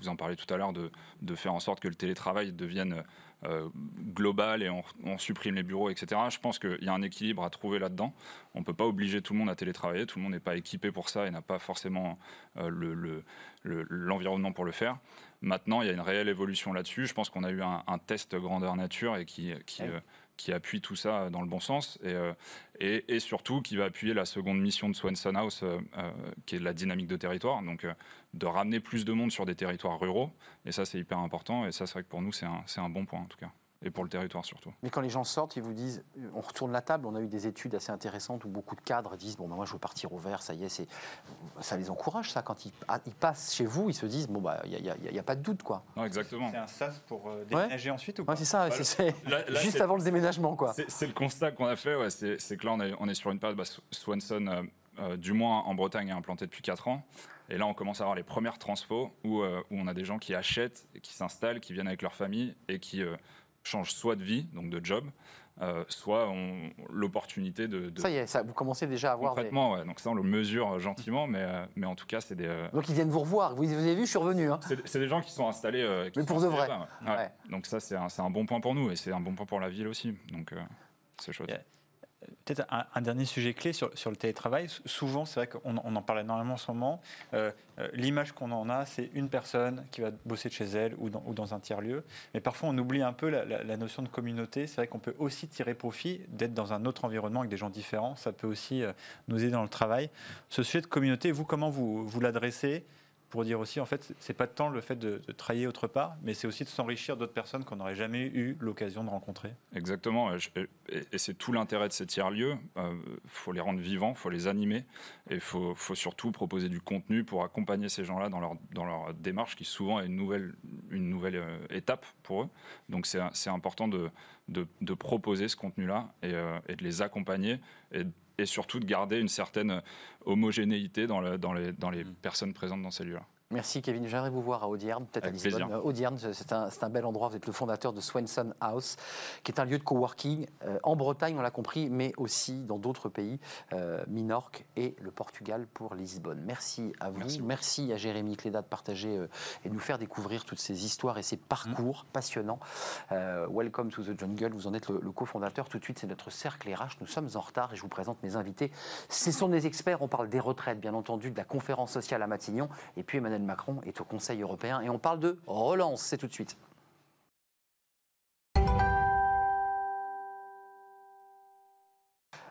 vous en parlez tout à l'heure, de, de faire en sorte que le télétravail devienne euh, global et on, on supprime les bureaux, etc. Je pense qu'il y a un équilibre à trouver là-dedans. On ne peut pas obliger tout le monde à télétravailler, tout le monde n'est pas équipé pour ça et n'a pas forcément euh, le- le- le- l'environnement pour le faire. Maintenant, il y a une réelle évolution là-dessus. Je pense qu'on a eu un, un test grandeur nature et qui, qui, Oui. Qui appuie tout ça dans le bon sens et, euh, et, et surtout qui va appuyer la seconde mission de Swanson House, euh, euh, qui est la dynamique de territoire, donc de ramener plus de monde sur des territoires ruraux. Et ça, c'est hyper important. Et ça, c'est vrai que pour nous, c'est un, c'est un bon point en tout cas. Et pour le territoire surtout. Mais quand les gens sortent, ils vous disent, euh, on retourne la table. On a eu des études assez intéressantes où beaucoup de cadres disent, bon, ben, moi, je veux partir au vert, ça y est, c'est, ça les encourage, ça. Quand ils, ah, ils passent chez vous, ils se disent, bon, bah, il n'y a, pas de doute, quoi. Non, exactement. C'est un sas pour euh, déménager ensuite ou pas Ouais, c'est ça, c'est, c'est Là- là, juste avant le déménagement, quoi. C'est le constat qu'on a fait, ouais, c'est que là, on est, on est sur une période, bah, Swanson, euh, euh, du moins en Bretagne, est implanté depuis 4 ans. Et là, on commence à avoir les premières transpos où, euh, où on a des gens qui achètent, qui s'installent, qui viennent avec leur famille et qui changent soit de vie, donc de job, euh, soit ont l'opportunité de, de- Ça y est, ça, vous commencez déjà à avoir des... concrètement. ouais. donc ça, on le mesure euh, gentiment, mais, euh, mais en tout cas, c'est des, euh, Donc ils viennent vous revoir. Vous, vous avez vu, je suis revenu. Hein. c'est c'est des gens qui sont installés. euh, qui Mais sont pour de vrai. ouais. Ouais. Donc ça, c'est un, c'est un bon point pour nous et c'est un bon point pour la ville aussi. Donc euh, c'est chouette. Yeah. Peut-être un, dernier sujet clé sur, sur le télétravail. Souvent, c'est vrai qu'on on en parle énormément en ce moment. Euh, euh, L'image qu'on en a, c'est une personne qui va bosser de chez elle ou dans, ou dans un tiers-lieu. Mais parfois, on oublie un peu la, la- la notion de communauté. C'est vrai qu'on peut aussi tirer profit d'être dans un autre environnement avec des gens différents. Ça peut aussi euh, nous aider dans le travail. Ce sujet de communauté, vous, comment vous, vous l'adressez? Pour dire aussi, en fait, c'est pas tant le fait de, de autre part, mais c'est aussi de s'enrichir d'autres personnes qu'on n'aurait jamais eu l'occasion de rencontrer. Exactement, et c'est tout l'intérêt de ces tiers-lieux. Il faut les rendre vivants, il faut les animer, et il faut, surtout proposer du contenu pour accompagner ces gens-là dans leur, dans leur démarche, qui souvent est une nouvelle, une nouvelle euh, étape pour eux. Donc c'est important de, de, proposer ce contenu-là et, euh, de les accompagner, et surtout de garder une certaine homogénéité dans, le- dans les, dans les personnes présentes dans ces lieux-là. Merci Kevin, viendrai vous voir à Audierne, peut-être à Lisbonne. plaisir. Euh, Audierne, c'est un, un bel endroit, vous êtes le fondateur de Swenson House, qui est un lieu de coworking euh, en Bretagne, on l'a compris, mais aussi dans d'autres pays, euh, Minorque et le Portugal pour Lisbonne. Merci à vous, Merci à Jérémy Cléda de partager euh, et de nous faire découvrir toutes ces histoires et ces parcours Mmh. passionnants. Welcome to the jungle, vous en êtes le, le cofondateur. Tout de suite, c'est notre cercle RH, nous sommes en retard et je vous présente mes invités. Ce sont des experts, on parle des retraites, bien entendu, de la conférence sociale à Matignon, et puis Emmanuel Macron est au Conseil européen, et on parle de relance, c'est tout de suite.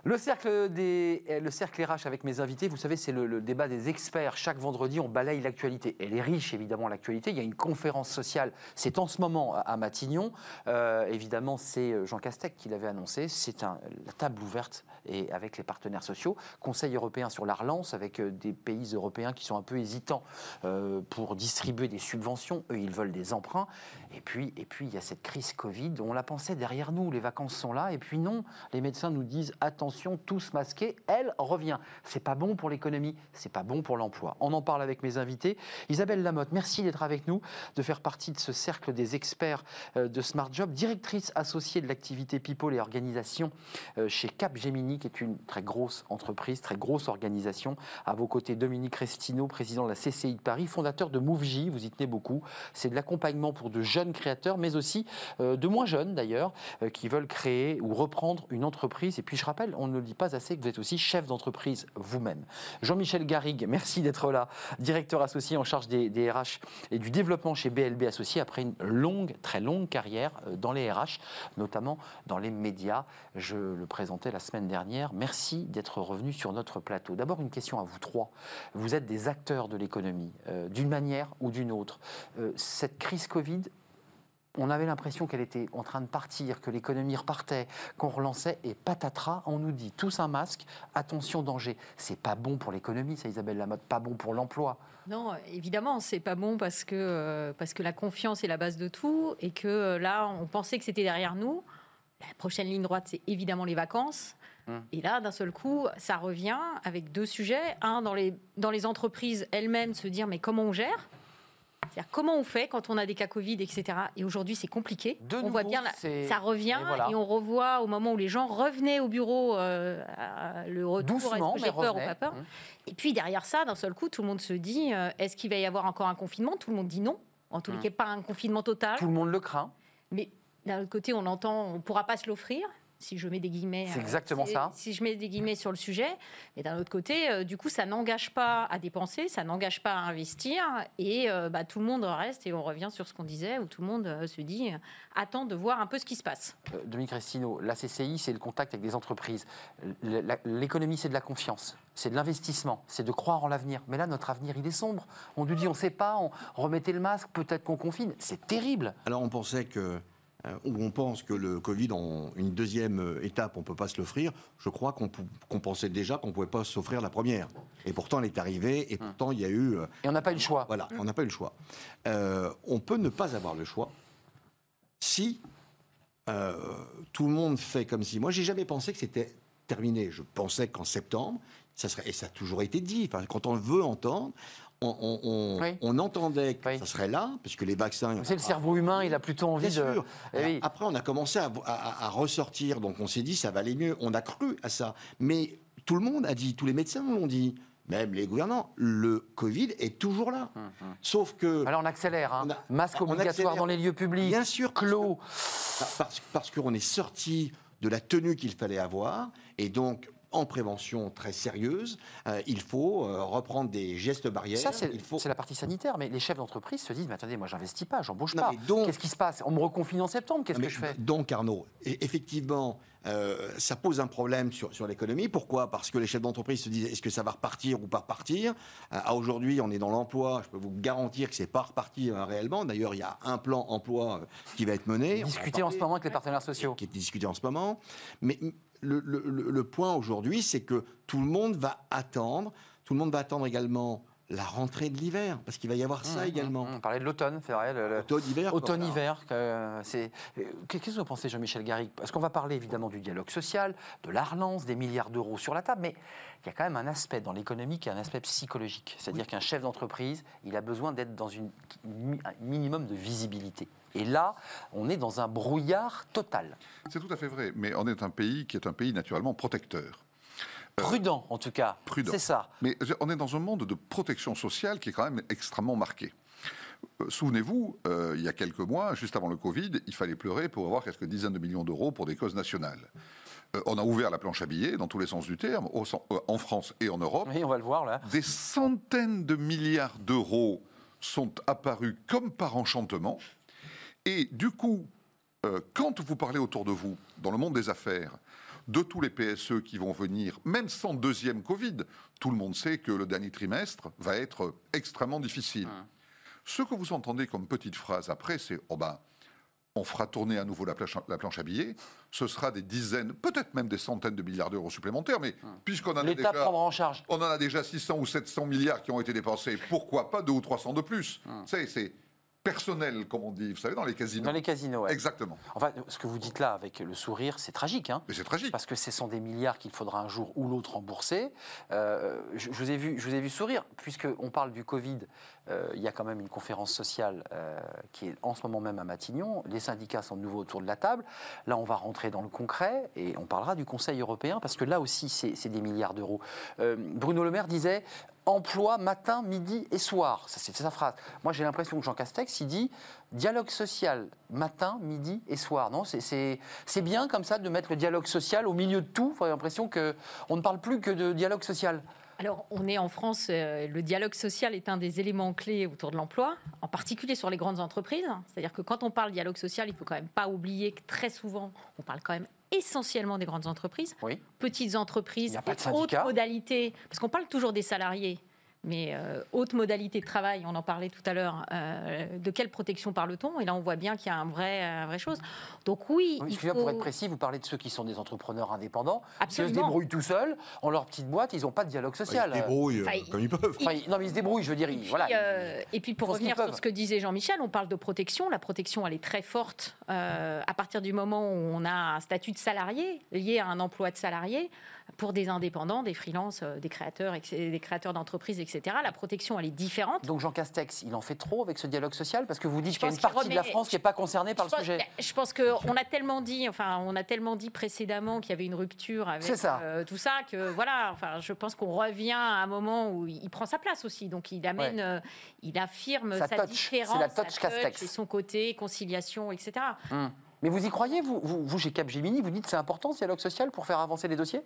Le cercle, des, euh, le cercle RH avec mes invités, vous savez, c'est le, débat des experts. Chaque vendredi, on balaye l'actualité. Elle est riche, évidemment, l'actualité. Il y a une conférence sociale, c'est en ce moment à, Matignon. Euh, évidemment, c'est euh, Jean Castex qui l'avait annoncé. C'est la table ouverte et avec les partenaires sociaux. Conseil européen sur la relance avec euh, des pays européens qui sont un peu hésitants pour distribuer des subventions. Eux, ils veulent des emprunts. Et puis, et puis, il y a cette crise Covid. On la pensait derrière nous. Les vacances sont là. Et puis non, les médecins nous disent attention, tous masqués. Elle revient. C'est pas bon pour l'économie. C'est pas bon pour l'emploi. On en parle avec mes invités. Isabelle Lamotte, merci d'être avec nous, de faire partie de ce cercle des experts euh, de Smart Job, directrice associée de l'activité People et Organisation euh, chez Capgemini, qui est une très grosse entreprise, très grosse organisation. À vos côtés, Dominique Restino, président de la CCI de Paris, fondateur de MoveJ, vous y tenez beaucoup. C'est de l'accompagnement pour de jeunes créateurs, mais aussi euh, de moins jeunes d'ailleurs, qui veulent créer ou reprendre une entreprise. Et puis je rappelle, on ne le dit pas assez que vous êtes aussi chef d'entreprise vous-même. Jean-Michel Garrigue, merci d'être là, directeur associé en charge des, des RH et du développement chez BLB Associés après une longue, très longue carrière euh, dans les RH, notamment dans les médias. Je le présentais la semaine dernière. Merci d'être revenu sur notre plateau. D'abord, une question à vous trois. Vous êtes des acteurs de l'économie, euh, d'une manière ou d'une autre. Euh, cette crise Covid, on avait l'impression qu'elle était en train de partir, que l'économie repartait, qu'on relançait, et patatras, on nous dit tous un masque, attention danger. C'est pas bon pour l'économie, ça Isabelle Lamotte, pas bon pour l'emploi. Non, évidemment, c'est pas bon parce que, euh, parce que la confiance est la base de tout et que euh, là, on pensait que c'était derrière nous. La prochaine ligne droite, c'est évidemment les vacances. Hum. Et là, d'un seul coup, ça revient avec deux sujets. Un, dans les, dans les entreprises elles-mêmes, se dire mais comment on gère? C'est-à-dire comment on fait quand on a des cas Covid, etc. Et aujourd'hui, c'est compliqué. De on nouveau, voit bien, ça revient et voilà. et on revoit au moment où les gens revenaient au bureau, euh, le retour, Doucement, j'ai peur ou revenait. pas peur Hum. Et puis derrière ça, d'un seul coup, tout le monde se dit euh, est-ce qu'il va y avoir encore un confinement? Tout le monde dit non. En tous les Hum. cas, pas un confinement total. Tout le monde le craint. Mais d'un autre côté, on entend on ne pourra pas se l'offrir. Si je mets des guillemets, C'est euh, exactement si- ça. Si je mets des guillemets sur le sujet, mais d'un autre côté, euh, du coup, ça n'engage pas à dépenser, ça n'engage pas à investir, et euh, bah, tout le monde reste et on revient sur ce qu'on disait, où tout le monde euh, se dit euh, attend de voir un peu ce qui se passe. Euh, Dominique Restino, la CCI, c'est le contact avec des entreprises. L'économie, c'est de la confiance, c'est de l'investissement, c'est de croire en l'avenir. Mais là, notre avenir, il est sombre. On nous dit, on ne sait pas, on remettez le masque, peut-être qu'on confine. C'est terrible. Alors on pensait que, euh, ou on pense que le Covid, en une deuxième euh, étape, on ne peut pas se l'offrir. Je crois qu'on pensait déjà qu'on ne pouvait pas s'offrir la première. Et pourtant, elle est arrivée, et pourtant, il y a eu... euh, Et on n'a pas eu le choix. Voilà, on n'a pas eu le choix. Euh, on peut ne pas avoir le choix si euh, tout le monde fait comme si. Moi, j'ai jamais pensé que c'était terminé. Je pensais qu'en septembre, ça serait, et ça a toujours été dit. Enfin, quand on veut entendre, on, on- on- Oui. on entendait que Oui. ça serait là, puisque les vaccins. C'est le cerveau humain, il a plutôt envie Bien de. sûr. Eh oui. Après, on a commencé à, à- à ressortir, donc on s'est dit ça va aller mieux. On a cru à ça, mais tout le monde a dit, tous les médecins l'ont dit, même les gouvernants, le Covid est toujours là. Sauf que Alors on accélère. hein. On a- Masque obligatoire accélère. dans les lieux publics. Bien sûr, Clos. parce, parce qu'on est sorti de la tenue qu'il fallait avoir, et donc en prévention très sérieuse, euh, il faut euh, reprendre des gestes barrières. Ça, c'est faut... la partie sanitaire. Mais les chefs d'entreprise se disent Mais attendez, moi, j'investis pas, j'embauche pas. donc- Qu'est-ce qui se passe? On me reconfine en septembre, qu'est-ce Mais que je fais? Donc, Arnaud, effectivement, euh, ça pose un problème sur, sur l'économie. Pourquoi? Parce que les chefs d'entreprise se disent est-ce que ça va repartir ou pas repartir? À aujourd'hui, on est dans l'emploi. Je peux vous garantir que c'est pas reparti réellement. D'ailleurs, il y a un plan emploi qui va être mené. Discuter en ce moment avec les partenaires sociaux. qui est discuté en ce moment. Mais le, le- le- le point aujourd'hui, c'est que tout le monde va attendre. Tout le monde va attendre également la rentrée de l'hiver, parce qu'il va y avoir ça également. On parlait de l'automne, c'est vrai. Automne-hiver. Automne-hiver, c'est- euh, qu'est-ce que vous en pensez, Jean-Michel Garrigue? Parce qu'on va parler évidemment du dialogue social, de la relance, des milliards d'euros sur la table, mais il y a quand même un aspect dans l'économie qui est un aspect psychologique. C'est-à-dire qu'un chef d'entreprise, il a besoin d'être dans une, un minimum de visibilité. Et là, on est dans un brouillard total. C'est tout à fait vrai, mais on est un pays qui est un pays naturellement protecteur. Prudent, en tout cas. Prudent. C'est ça. Mais on est dans un monde de protection sociale qui est quand même extrêmement marqué. Euh, Souvenez-vous, euh, il y a quelques mois, juste avant le Covid, il fallait pleurer pour avoir quelques dizaines de millions d'euros pour des causes nationales. Euh, on a ouvert la planche à billets, dans tous les sens du terme, au euh, en France et en Europe. Oui, on va le voir là. Des centaines de milliards d'euros sont apparus comme par enchantement. Et du coup, euh, quand vous parlez autour de vous, dans le monde des affaires, de tous les PSE qui vont venir, même sans deuxième Covid, tout le monde sait que le dernier trimestre va être extrêmement difficile. Ce que vous entendez comme petite phrase après, c'est oh ben, on fera tourner à nouveau la planche, la planche à billets, ce sera des dizaines, peut-être même des centaines de milliards d'euros supplémentaires, mais puisqu'on en a déjà... en charge. On en a déjà 600 ou 700 milliards qui ont été dépensés. Pourquoi pas 2 ou 300 de plus? C'est- C'est personnel, comme on dit, vous savez, dans les casinos. Dans les casinos, ouais. Exactement. Enfin, ce que vous dites là avec le sourire, c'est tragique. Hein Mais c'est tragique. parce que ce sont des milliards qu'il faudra un jour ou l'autre rembourser. Euh, je, je vous ai vu, je vous ai vu sourire, puisqu'on parle du Covid. euh, il y a quand même une conférence sociale euh, qui est en ce moment même à Matignon. Les syndicats sont de nouveau autour de la table. Là, on va rentrer dans le concret et on parlera du Conseil européen, parce que là aussi, c'est des milliards d'euros. Bruno Le Maire disait. Emploi matin, midi et soir. C'est sa phrase. Moi, j'ai l'impression que Jean Castex, il dit dialogue social matin, midi et soir. Non, c'est- bien comme ça de mettre le dialogue social au milieu de tout. J'ai l'impression qu'on ne parle plus que de dialogue social. Alors, on est en France, euh, le dialogue social est un des éléments clés autour de l'emploi, en particulier sur les grandes entreprises. C'est-à-dire que quand on parle dialogue social, il faut quand même pas oublier que très souvent, on parle quand même essentiellement des grandes entreprises, Oui. petites entreprises, n'y a pas de et hautes syndicat. modalités, parce qu'on parle toujours des salariés. Mais euh, haute modalité de travail, on en parlait tout à l'heure, euh, de quelle protection parle-t-on? Et là, on voit bien qu'il y a un vrai, un vrai chose. Donc oui, Oui, il faut... pour être précis, vous parlez de ceux qui sont des entrepreneurs indépendants. Qui se débrouillent tout seuls, ont leur petite boîte, ils n'ont pas de dialogue social. Ils se débrouillent Enfin, euh, comme ils peuvent. Enfin, ils- non, mais ils se débrouillent, je veux dire. Et puis, voilà. euh, et puis pour revenir sur ce que disait Jean-Michel, on parle de protection. La protection, elle est très forte euh, à partir du moment où on a un statut de salarié lié à un emploi de salarié pour des indépendants, des freelances, euh, des créateurs, des créateurs d'entreprises, etc. La protection, elle est différente. Donc Jean Castex, il en fait trop avec ce dialogue social parce que vous dites qu'il y a une partie de la France qui n'est pas concernée par le pense, sujet. je pense qu'on a tellement dit, enfin, on a tellement dit précédemment qu'il y avait une rupture avec ça. euh, tout ça que voilà. Enfin, je pense qu'on revient à un moment où il prend sa place aussi. Donc, il amène, Ouais. euh, il affirme Sa sa touch, différence, la sa touch Castex. et son côté conciliation, etc. Hum. Mais vous y croyez, vous, vous, vous, chez Capgemini, vous dites que c'est important ce dialogue social pour faire avancer les dossiers?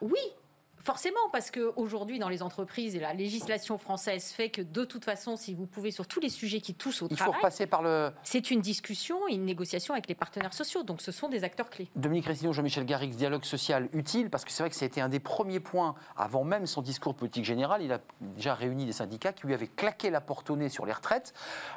Oui, forcément, parce qu'aujourd'hui, dans les entreprises, et la législation française fait que de toute façon, si vous pouvez, sur tous les sujets qui touchent au Il faut travail, repasser par le. c'est une discussion et une négociation avec les partenaires sociaux. Donc, ce sont des acteurs clés. Dominique Restillon, Jean-Michel Garrix, dialogue social utile, parce que c'est vrai que c'était un des premiers points, avant même son discours de politique générale, il a déjà réuni des syndicats qui lui avaient claqué la porte au nez sur les retraites.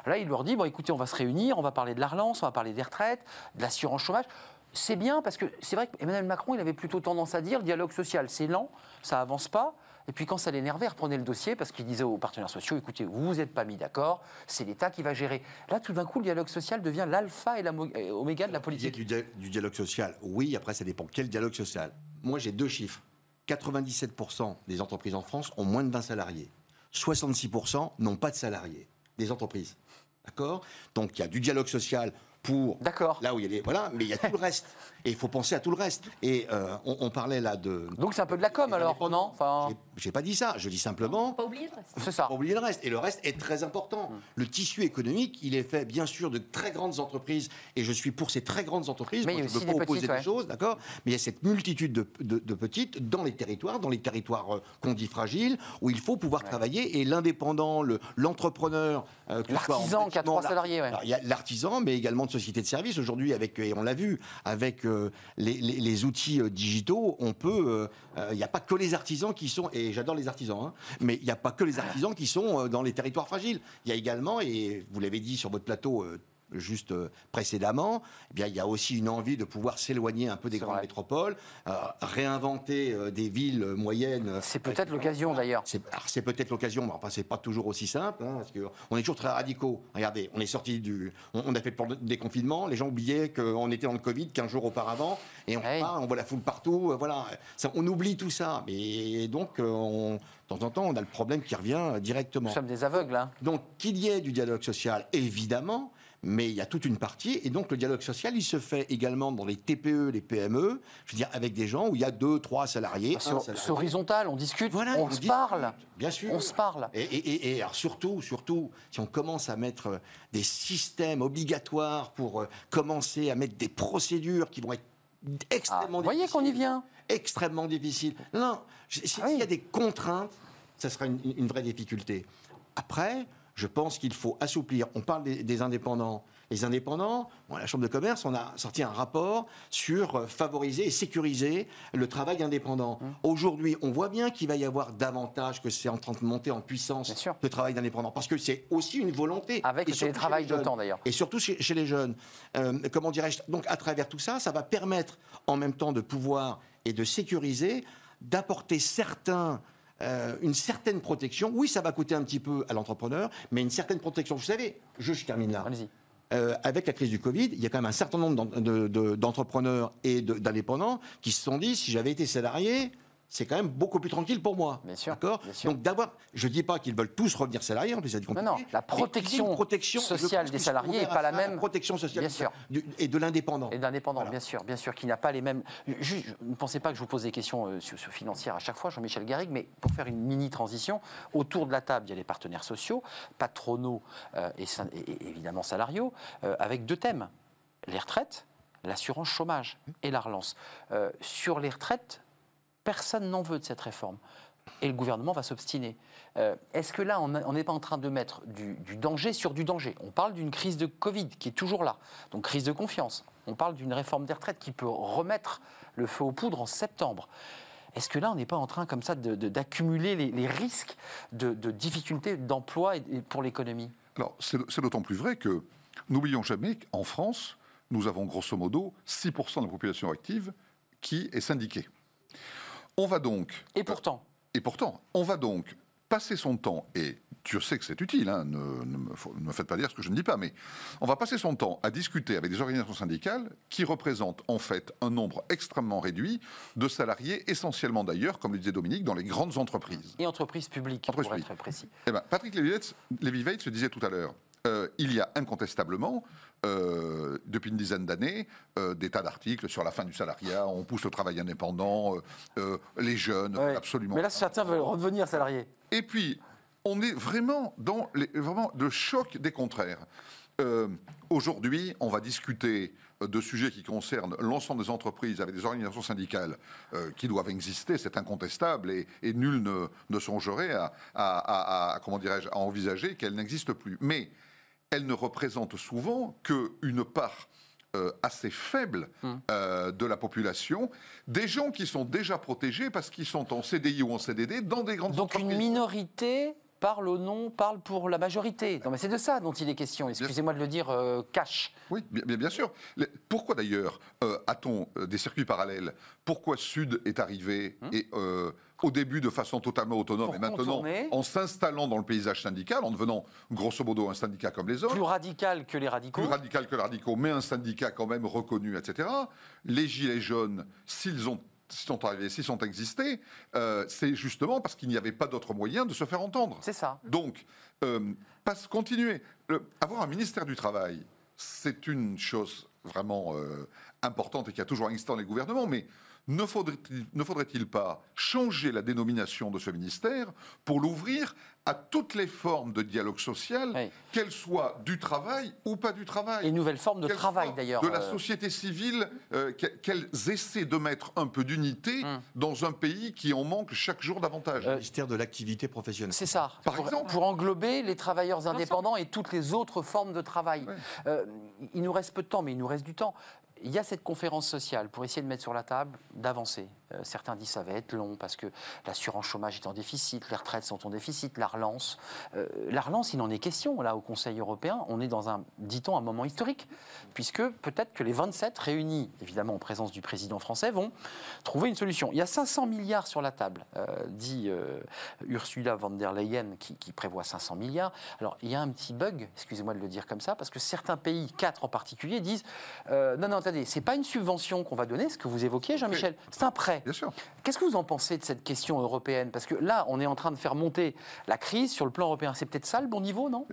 Là, il leur dit, bon écoutez, on va se réunir, on va parler de la relance, on va parler des retraites, de l'assurance chômage. C'est bien, parce que c'est vrai qu'Emmanuel Macron, il avait plutôt tendance à dire, le dialogue social, c'est lent, ça avance pas. Et puis quand ça l'énervait, il reprenait le dossier parce qu'il disait aux partenaires sociaux, écoutez, vous vous êtes pas mis d'accord, c'est l'État qui va gérer. Là, tout d'un coup, le dialogue social devient l'alpha et l'oméga de la politique. Du, dia- du dialogue social, oui, après ça dépend quel dialogue social? Moi j'ai deux chiffres. 97% des entreprises en France ont moins de 20 salariés. 66% n'ont pas de salariés, des entreprises. D'accord? Donc il y a du dialogue social pour D'accord. là où il y a des... Voilà, mais il y a tout le reste. [laughs] Et il faut penser à tout le reste. Et euh, on, on parlait là de... Donc c'est un peu de la com alors, non? Enfin, J'ai- pas dit ça, je dis simplement... Faut Pas oublier le reste. C'est ça. Pas oublier le reste. Et le reste est très important. Le tissu économique, il est fait bien sûr de très grandes entreprises, et je suis pour ces très grandes entreprises. Mais il y a Moi, je aussi ne veux des pas opposer petites, des ouais. choses, d'accord? Mais il y a cette multitude de, de- de petites dans les territoires, dans les territoires euh, qu'on dit fragiles, où il faut pouvoir travailler. Et l'indépendant, le- l'entrepreneur, euh, L'artisan qui a trois l'ar- salariés, ouais. Il y a l'artisan, mais également de sociétés de services. Aujourd'hui, avec et on l'a vu, avec euh, les, outils euh, digitaux, on peut. euh, euh, Il n'y a pas que les artisans qui sont, et j'adore les artisans, hein, mais il n'y a pas que les artisans qui sont euh, dans les territoires fragiles. Il y a également, et vous l'avez dit sur votre plateau. Juste euh, précédemment, eh bien, il y a aussi une envie de pouvoir s'éloigner un peu des grandes vrai. métropoles, euh, réinventer euh, des villes moyennes. C'est peut-être l'occasion d'ailleurs. c'est peut-être l'occasion, mais enfin, c'est pas toujours aussi simple, hein, parce qu'on est toujours très radicaux. Regardez, on est sorti du. On, on a fait le plan de déconfinement, les gens oubliaient qu'on était dans le Covid 15 jours auparavant, et on, voit la foule partout, euh, voilà. Ça, on oublie tout ça. Et donc, on- de temps en temps, on a le problème qui revient directement. Nous sommes des aveugles. Hein. Donc, qu'il y ait du dialogue social, évidemment, mais il y a toute une partie, et donc le dialogue social, il se fait également dans les TPE, les PME, je veux dire, avec des gens où il y a deux, trois salariés. un C'est horizontal, on discute, Voilà, on on se discute, parle. Bien sûr. On se parle. Et, et- et- et alors surtout, surtout, si on commence à mettre euh, des systèmes obligatoires pour euh, commencer à mettre des procédures qui vont être Ah, extrêmement vous voyez qu'on y vient. extrêmement difficiles. Non, s'il Ah oui. y a des contraintes, ça sera une, une vraie difficulté. Après, je pense qu'il faut assouplir. On parle des, des indépendants. Les indépendants, la Chambre de commerce, on a sorti un rapport sur euh, favoriser et sécuriser le travail indépendant. Mmh. Aujourd'hui, on voit bien qu'il va y avoir davantage, que c'est en train de monter en puissance le travail d'indépendant. Parce que c'est aussi une volonté. Avec Et le surtout télétravail chez les d'autant, jeunes. d'ailleurs. Et surtout chez, chez les jeunes. Euh, comment dirais-je? Donc, à travers tout ça, ça va permettre en même temps de pouvoir et de sécuriser, d'apporter certains. Euh, une certaine protection. Oui, ça va coûter un petit peu à l'entrepreneur, mais une certaine protection. Vous savez, je, je termine là. Euh, avec la crise du Covid, il y a quand même un certain nombre d'en- de- de- d'entrepreneurs et d'indépendants qui se sont dit si j'avais été salarié, c'est quand même beaucoup plus tranquille pour moi. Bien sûr, D'accord bien sûr. Donc d'avoir, je dis pas qu'ils veulent tous revenir salariés, en plus c'est Non, non, la protection sociale des salariés sont est pas la ça, même. protection sociale Bien sûr. du- et de l'indépendant. Et d'indépendant, Voilà. bien sûr, bien sûr, qui n'a pas les mêmes. Je ne pensez pas que je vous pose des questions euh, sur, sur financières à chaque fois, Jean-Michel Garrigue, mais pour faire une mini transition, autour de la table, il y a les partenaires sociaux, patronaux euh, et, syn- et- et évidemment salariaux, euh, avec deux thèmes les retraites, l'assurance chômage et la relance. Sur les retraites, personne n'en veut de cette réforme. Et le gouvernement va s'obstiner. Euh, Est-ce que là, on n'est pas en train de mettre du, danger sur du danger? On parle d'une crise de Covid qui est toujours là, donc crise de confiance. On parle d'une réforme des retraites qui peut remettre le feu aux poudres en septembre. Est-ce que là, on n'est pas en train comme ça d'accumuler les, risques de, difficultés d'emploi pour l'économie? Alors, c'est d'autant plus vrai que n'oublions jamais qu'en France, nous avons grosso modo 6% de la population active qui est syndiquée. On va donc. Et pourtant, Et pourtant, on va donc passer son temps, et Dieu sait que c'est utile, hein, ne, ne me, faites pas dire ce que je ne dis pas, mais on va passer son temps à discuter avec des organisations syndicales qui représentent en fait un nombre extrêmement réduit de salariés, essentiellement d'ailleurs, comme le disait Dominique, dans les grandes entreprises. et entreprise publique, Entreprise pour être publique. précis. Eh ben, Patrick Lévy-Veitz se disait tout à l'heure, euh, il y a incontestablement, euh, depuis une dizaine d'années, euh, des tas d'articles sur la fin du salariat, on pousse le travail indépendant, les jeunes, Ouais. absolument. Mais là, certains veulent redevenir salariés. Et puis, on est vraiment dans les, vraiment le choc des contraires. Aujourd'hui, on va discuter de sujets qui concernent l'ensemble des entreprises avec des organisations syndicales euh, qui doivent exister, c'est incontestable, et, et nul ne, ne songerait à, à- à- à- comment dirais-je, à envisager qu'elles n'existent plus. Mais elles ne représentent souvent qu'une part euh, assez faible euh, de la population, des gens qui sont déjà protégés parce qu'ils sont en CDI ou en CDD dans des grandes Donc une entreprises. minorité parle au nom, parle pour la majorité. Non mais c'est de ça dont il est question. Excusez-moi de le dire euh, cash. Oui, bien, sûr. Pourquoi d'ailleurs euh, a-t-on euh, des circuits parallèles? Pourquoi Sud est arrivé et euh, au début de façon totalement autonome Pour et maintenant contourner. en s'installant dans le paysage syndical, en devenant grosso modo un syndicat comme les autres? Plus radical que les radicaux. plus radical que les radicaux, mais un syndicat quand même reconnu, etc. Les gilets jaunes, s'ils ont sont arrivés, s'ils sont existés, euh, c'est justement parce qu'il n'y avait pas d'autre moyen de se faire entendre. C'est ça. Donc, euh, passe, continuer. Le- avoir un ministère du Travail, c'est une chose vraiment euh, importante et qui a toujours existé dans les gouvernements, mais ne faudrait-il ne faudrait-il pas changer la dénomination de ce ministère pour l'ouvrir à toutes les formes de dialogue social, Oui. qu'elles soient du travail ou pas du travail Et une nouvelle forme de travail d'ailleurs. De la euh, société civile, euh, que- qu'elles essaient de mettre un peu d'unité Hum. dans un pays qui en manque chaque jour davantage. Euh, ministère de l'activité professionnelle. C'est ça. Par pour, exemple. pour englober les travailleurs indépendants et toutes les autres formes de travail. Ouais. Euh, il nous reste peu de temps, mais il nous reste du temps. Il y a cette conférence sociale pour essayer de mettre sur la table, d'avancer. Euh, certains disent ça va être long parce que l'assurance chômage est en déficit, les retraites sont en déficit, la relance. Euh, la relance, il en est question là au Conseil européen. On est dans un, dit-on, un moment historique, puisque peut-être que les 27 réunis, évidemment en présence du président français, vont trouver une solution. Il y a 500 milliards sur la table, euh, dit Ursula von der Leyen, qui, qui prévoit 500 milliards. Alors il y a un petit bug, excusez-moi de le dire comme ça, parce que certains pays, quatre en particulier, disent non, non, attendez, c'est pas une subvention qu'on va donner, ce que vous évoquiez, Jean-Michel, c'est un prêt. Bien sûr. Qu'est-ce que vous en pensez de cette question européenne? Parce que là, on est en train de faire monter la crise sur le plan européen. C'est peut-être ça le bon niveau, non?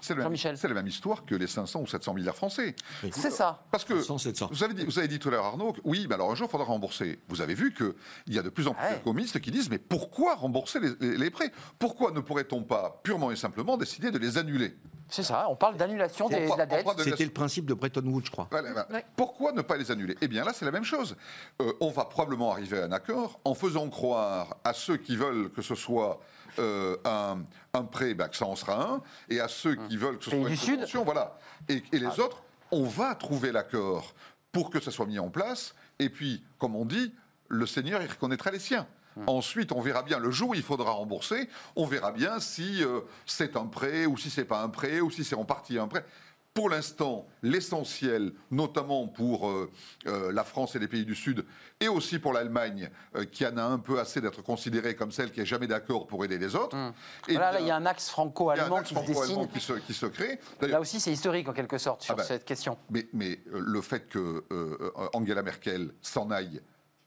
C'est la, même- Jean-Michel. c'est la même histoire que les 500 ou 700 milliards français. C'est ça. Parce que 500, 700. vous avez, dit, vous avez dit tout à l'heure, Arnaud, que oui, mais alors un jour, il faudra rembourser. Vous avez vu qu'il y a de plus en plus Ouais. d'économistes qui disent mais pourquoi rembourser les, les- les prêts? Pourquoi ne pourrait-on pas purement et simplement décider de les annuler? C'est ça. On parle d'annulation de la dette. de C'était le principe de Bretton Woods, je crois. Voilà, voilà. Ouais. Pourquoi ne pas les annuler? Eh bien là, c'est la même chose. Euh, on va probablement arriver à un accord en faisant croire à ceux qui veulent que ce soit euh, un, un prêt, ben, que ça en sera un, et à ceux qui veulent que ce soit une subvention, voilà. Et, et les autres, on va trouver l'accord pour que ça soit mis en place. Et puis, comme on dit, le Seigneur, il reconnaîtra les siens. Ensuite, on verra bien le jour où il faudra rembourser. On verra bien si euh, c'est un prêt ou si c'est pas un prêt ou si c'est en partie un prêt. Pour l'instant, l'essentiel, notamment pour euh, euh, la France et les pays du Sud, et aussi pour l'Allemagne, euh, qui en a un peu assez d'être considérée comme celle qui est jamais d'accord pour aider les autres. eh Voilà, là, il y a un axe franco-allemand qui se franco-allemand dessine. qui se, qui se crée. Là aussi, c'est historique en quelque sorte sur Ah bah, cette question. mais, mais, le fait que Angela Merkel s'en aille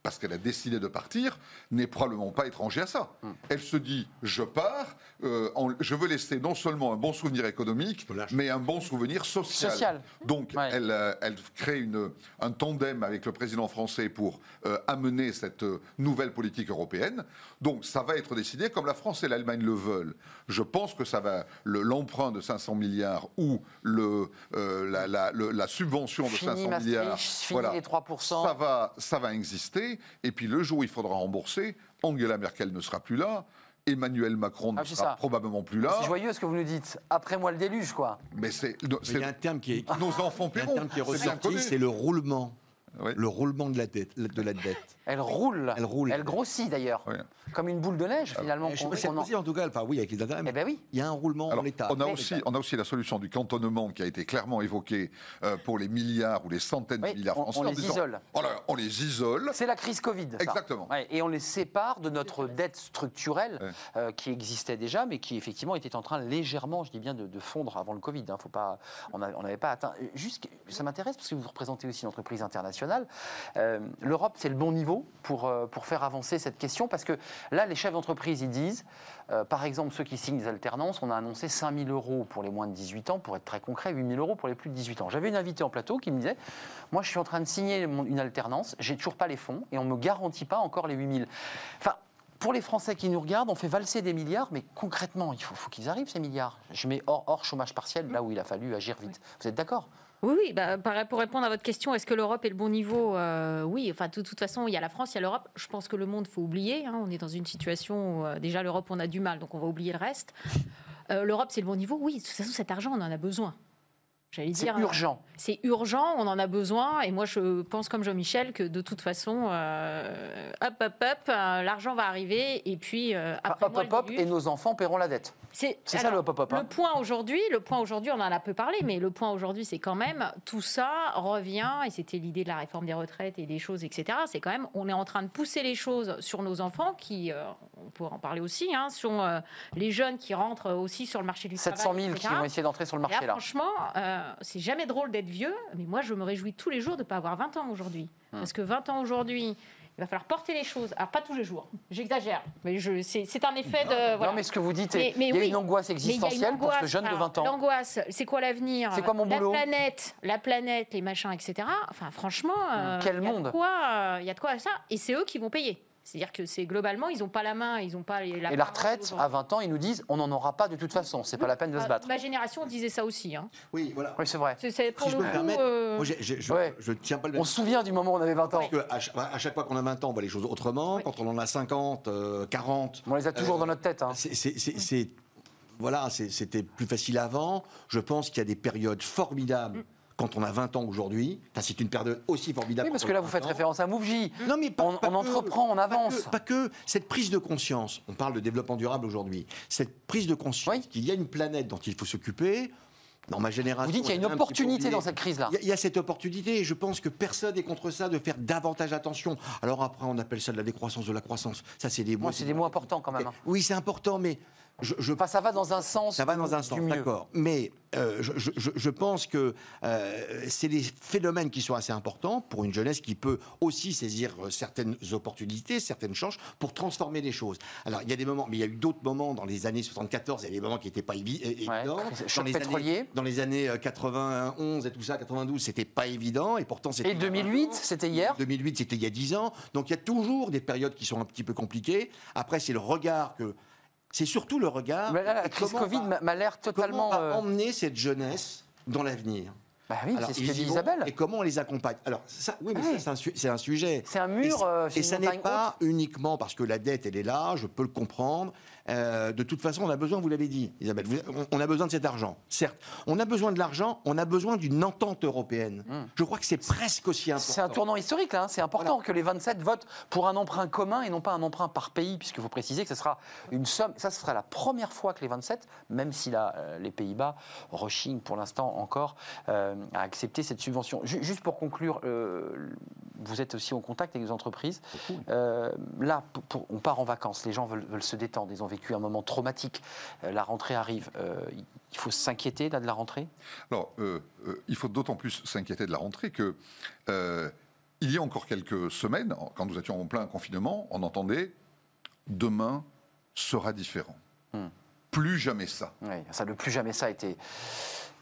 parce qu'elle a décidé de partir, n'est probablement pas étranger à ça. Hmm. Elle se dit, je pars, euh, en- je veux laisser non seulement un bon souvenir économique, mais un bon souvenir social. Social. Donc, Ouais. elle, euh, elle crée une, un tandem avec le président français pour euh, amener cette nouvelle politique européenne. Donc, ça va être décidé, comme la France et l'Allemagne le veulent. Je pense que ça va, le- l'emprunt de 500 milliards ou le, euh, la, la- le- la subvention de Fini 500 Maastricht, milliards, fini les 3%. ça va, ça va exister. Et puis le jour où il faudra rembourser, Angela Merkel ne sera plus là. Emmanuel Macron ne Ah, sera ça. probablement plus là. C'est joyeux ce que vous nous dites. Après moi le déluge, quoi. Mais c'est Mais Il y a un terme qui est, nos enfants il y a un paieront. terme qui est C'est le roulement. Oui. Le roulement de la dette. De la dette. Elle roule. Elle roule. Elle grossit d'ailleurs. Oui. Comme une boule de neige, finalement. Je sais pas si en- tout cas, enfin oui, avec les intérêts, Eh mais ben oui. il y a un roulement Alors, en l'état. on, a aussi, on a aussi la solution du cantonnement qui a été clairement évoquée euh, pour les milliards ou les centaines Oui, de milliards on- français. on en les disant, isole. voilà, on les isole. C'est la crise Covid. ça. Exactement. Ouais, et on les sépare de notre dette structurelle Ouais. euh, qui existait déjà, mais qui effectivement était en train légèrement, je dis bien, de, de fondre avant le Covid. hein. Faut pas, on n'avait pas atteint. Juste, ça m'intéresse parce que vous représentez aussi une entreprise internationale. Euh, L'Europe, c'est le bon niveau pour, euh, pour faire avancer cette question parce que là, les chefs d'entreprise, ils disent, euh, par exemple, ceux qui signent des alternances, on a annoncé 5 000 euros pour les moins de 18 ans, pour être très concret, 8 000 euros pour les plus de 18 ans. J'avais une invitée en plateau qui me disait, moi, je suis en train de signer une alternance, j'ai toujours pas les fonds et on me garantit pas encore les 8 000. Enfin, pour les Français qui nous regardent, on fait valser des milliards, mais concrètement, il faut, faut qu'ils arrivent ces milliards. Je mets hors, hors chômage partiel, là où il a fallu agir vite. Vous êtes d'accord? Oui, oui, bah, pour répondre à votre question, est-ce que l'Europe est le bon niveau Euh, Oui, enfin, de toute façon, il y a la France, il y a l'Europe. Je pense que le monde, faut oublier. hein. On est dans une situation où, euh, déjà, l'Europe, on a du mal, donc on va oublier le reste. Euh, L'Europe, c'est le bon niveau Oui, de toute façon, cet argent, on en a besoin. J'allais C'est dire. euh, urgent. C'est urgent, on en a besoin. Et moi, je pense comme Jean-Michel que de toute façon, euh, hop, hop, hop, euh, l'argent va arriver. Et puis, euh, Enfin, après hop, moi, hop, hop, et nos enfants paieront la dette. C'est C'est ça, le hop-hop, hein. Le point aujourd'hui, le point aujourd'hui, on en a peu parlé, mais le point aujourd'hui, c'est quand même tout ça revient et c'était l'idée de la réforme des retraites et des choses, etc. C'est quand même, on est en train de pousser les choses sur nos enfants, qui, euh, on pourrait en parler aussi, hein, sur les jeunes qui rentrent aussi sur le marché du 700 travail. 000 qui vont essayer d'entrer sur le marché, là. Franchement, euh, c'est jamais drôle d'être vieux, mais moi, je me réjouis tous les jours de ne pas avoir 20 ans aujourd'hui. Hum. Parce que 20 ans aujourd'hui, il va falloir porter les choses. Alors, pas tous les jours, j'exagère, mais je, c'est, c'est un effet de. voilà. Non, mais ce que vous dites, est- mais il y a oui. une angoisse une existentielle pour ce jeune de Alors, 20 ans. L'angoisse, c'est quoi l'avenir? C'est quoi mon La boulot? planète, la planète, les machins, etc. Enfin, franchement, euh, Quel monde? quoi, euh, Il y a de quoi à ça, et c'est eux qui vont payer. C'est-à-dire que c'est globalement, ils n'ont pas la main, ils n'ont pas les- la Et la retraite, à 20 ans, ils nous disent on n'en aura pas de toute façon, c'est pas la peine de se Ah, battre. Ma génération disait ça aussi. Hein. Oui, voilà. Oui, c'est vrai. C'est, c'est pour Si je le me coup, permettre, euh, moi, j'ai- j'ai- je, Ouais. je tiens pas le On se souvient du moment où on avait 20 ans. Parce que à, chaque, à chaque fois qu'on a 20 ans, on voit les choses autrement. Quand on en a 50, euh, 40, On les a toujours Euh, dans notre tête. hein. c'est- c'est- c'est- c'est- voilà, c'est- c'était plus facile avant. Je pense qu'il y a des périodes formidables quand on a 20 ans aujourd'hui. C'est une période aussi formidable. Oui, parce que là, vous faites 20 ans. référence à Mouvji. Non, mais pas- on, pas on que. entreprend, on Pas avance. que, pas que. cette prise de conscience, on parle de développement durable aujourd'hui, cette prise de conscience Oui. qu'il y a une planète dont il faut s'occuper, dans ma génération... Vous dites qu'il y a une opportunité dans cette crise-là. Il y a- il y, a cette opportunité et je pense que personne n'est contre ça de faire davantage attention. Alors après, on appelle ça de la décroissance de la croissance. Ça, c'est des mots. Moi, c'est des mots importants quand même. hein. Oui, c'est important, mais je, je Enfin, ça va dans un sens. ça va dans un sens, d'accord. Mais euh, je, je- je- je pense que euh, c'est des phénomènes qui sont assez importants pour une jeunesse qui peut aussi saisir euh, certaines opportunités, certaines chances pour transformer les choses. Alors, il y a des moments, mais il y a eu d'autres moments dans les années 74, il y a des moments qui n'étaient pas évidents. choc dans, les années, dans les années euh, 91 et tout ça, 92, c'était pas évident. Et pourtant, c'était. Et 2008, c'était hier? 2008, c'était il y a 10 ans. Donc il y a toujours des périodes qui sont un petit peu compliquées. Après, c'est le regard que. C'est surtout le regard. Mais là, la crise Covid m'a- l'air totalement. Comment va euh, emmener cette jeunesse dans l'avenir Bah oui, c'est ce que dit Isabelle. Et comment on les accompagne? Alors, ça, oui, mais Oui. ça, c'est un, sujet. C'est un mur. euh, Et, une ça n'est pas uniquement parce que la dette, elle est là, je peux le comprendre. Euh, de toute façon, on a besoin, vous l'avez dit, Isabelle, vous- on- on a besoin de cet argent. Certes, on a besoin de l'argent, on a besoin d'une entente européenne. Je crois que c'est presque aussi important. Hmm. C'est un tournant historique, là. hein. C'est important Voilà. que les 27 votent pour un emprunt commun et non pas un emprunt par pays, puisque vous précisez que ce sera une somme. Ça, ce sera la première fois que les 27, même si là, euh, les Pays-Bas rechignent pour l'instant encore euh, à accepter cette subvention. Ju- juste pour conclure, euh, vous êtes aussi en contact avec les entreprises. Là, pour- on part en vacances, les gens veulent, veulent se détendre, ils ont vécu un moment traumatique. Euh, la rentrée arrive. Euh, il faut s'inquiéter là de la rentrée? Alors, euh, il faut d'autant plus s'inquiéter de la rentrée que il y a encore quelques semaines, quand nous étions en plein confinement, on entendait demain sera différent. Hmm. Plus jamais ça. Oui, ça, le plus jamais ça a été.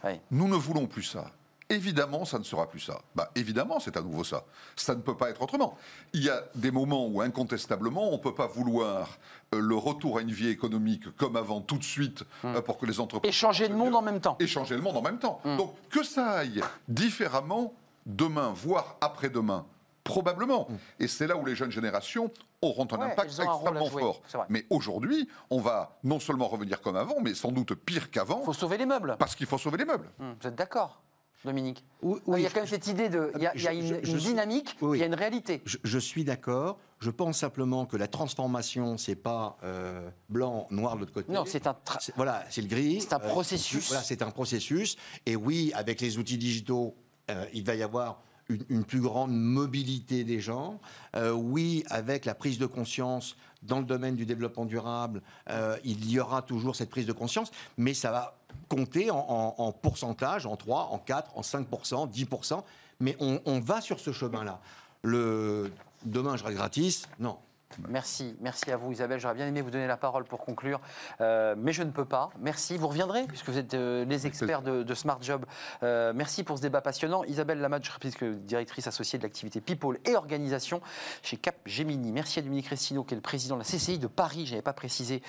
Oui. Nous ne voulons plus ça. Évidemment, ça ne sera plus ça. Bah, évidemment, c'est à nouveau ça. Ça ne peut pas être autrement. Il y a des moments où, incontestablement, on ne peut pas vouloir euh, le retour à une vie économique comme avant, tout de suite, euh, pour que les entreprises... Et changer le monde en même temps. Et changer le monde en même temps. Donc, que ça aille différemment demain, voire après-demain, probablement. Et c'est là où les jeunes générations auront un Ouais, impact un extrêmement jouer, fort. Mais aujourd'hui, on va non seulement revenir comme avant, mais sans doute pire qu'avant, Il faut sauver les meubles. parce qu'il faut sauver les meubles. Hmm, Vous êtes d'accord, Dominique Oui, Il y a quand même cette idée de. Il y a, il y a Je- une, je- une je suis- dynamique, oui, il y a une réalité. Je, suis d'accord. Je pense simplement que la transformation, c'est pas euh, blanc, noir de l'autre côté. Non, c'est un. Voilà, c'est le gris. C'est un processus. voilà, c'est un processus. Et oui, avec les outils digitaux, euh, il va y avoir une, une plus grande mobilité des gens. Euh, oui, avec la prise de conscience dans le domaine du développement durable, euh, il y aura toujours cette prise de conscience, mais ça va compter en, en- en pourcentage, en 3, en 4, en 5%, 10%. Mais on, va sur ce chemin-là. Le demain, je reste gratis. Non. Merci, merci à vous Isabelle. J'aurais bien aimé vous donner la parole pour conclure, euh, mais je ne peux pas. Merci, vous reviendrez puisque vous êtes euh, les experts de, de Smart Job. Euh, merci pour ce débat passionnant. Isabelle Lamadge, je rappelle que directrice associée de l'activité People et Organisation chez Cap Gemini. Merci à Dominique Restineau qui est le président de la CCI de Paris. Je n'avais pas précisé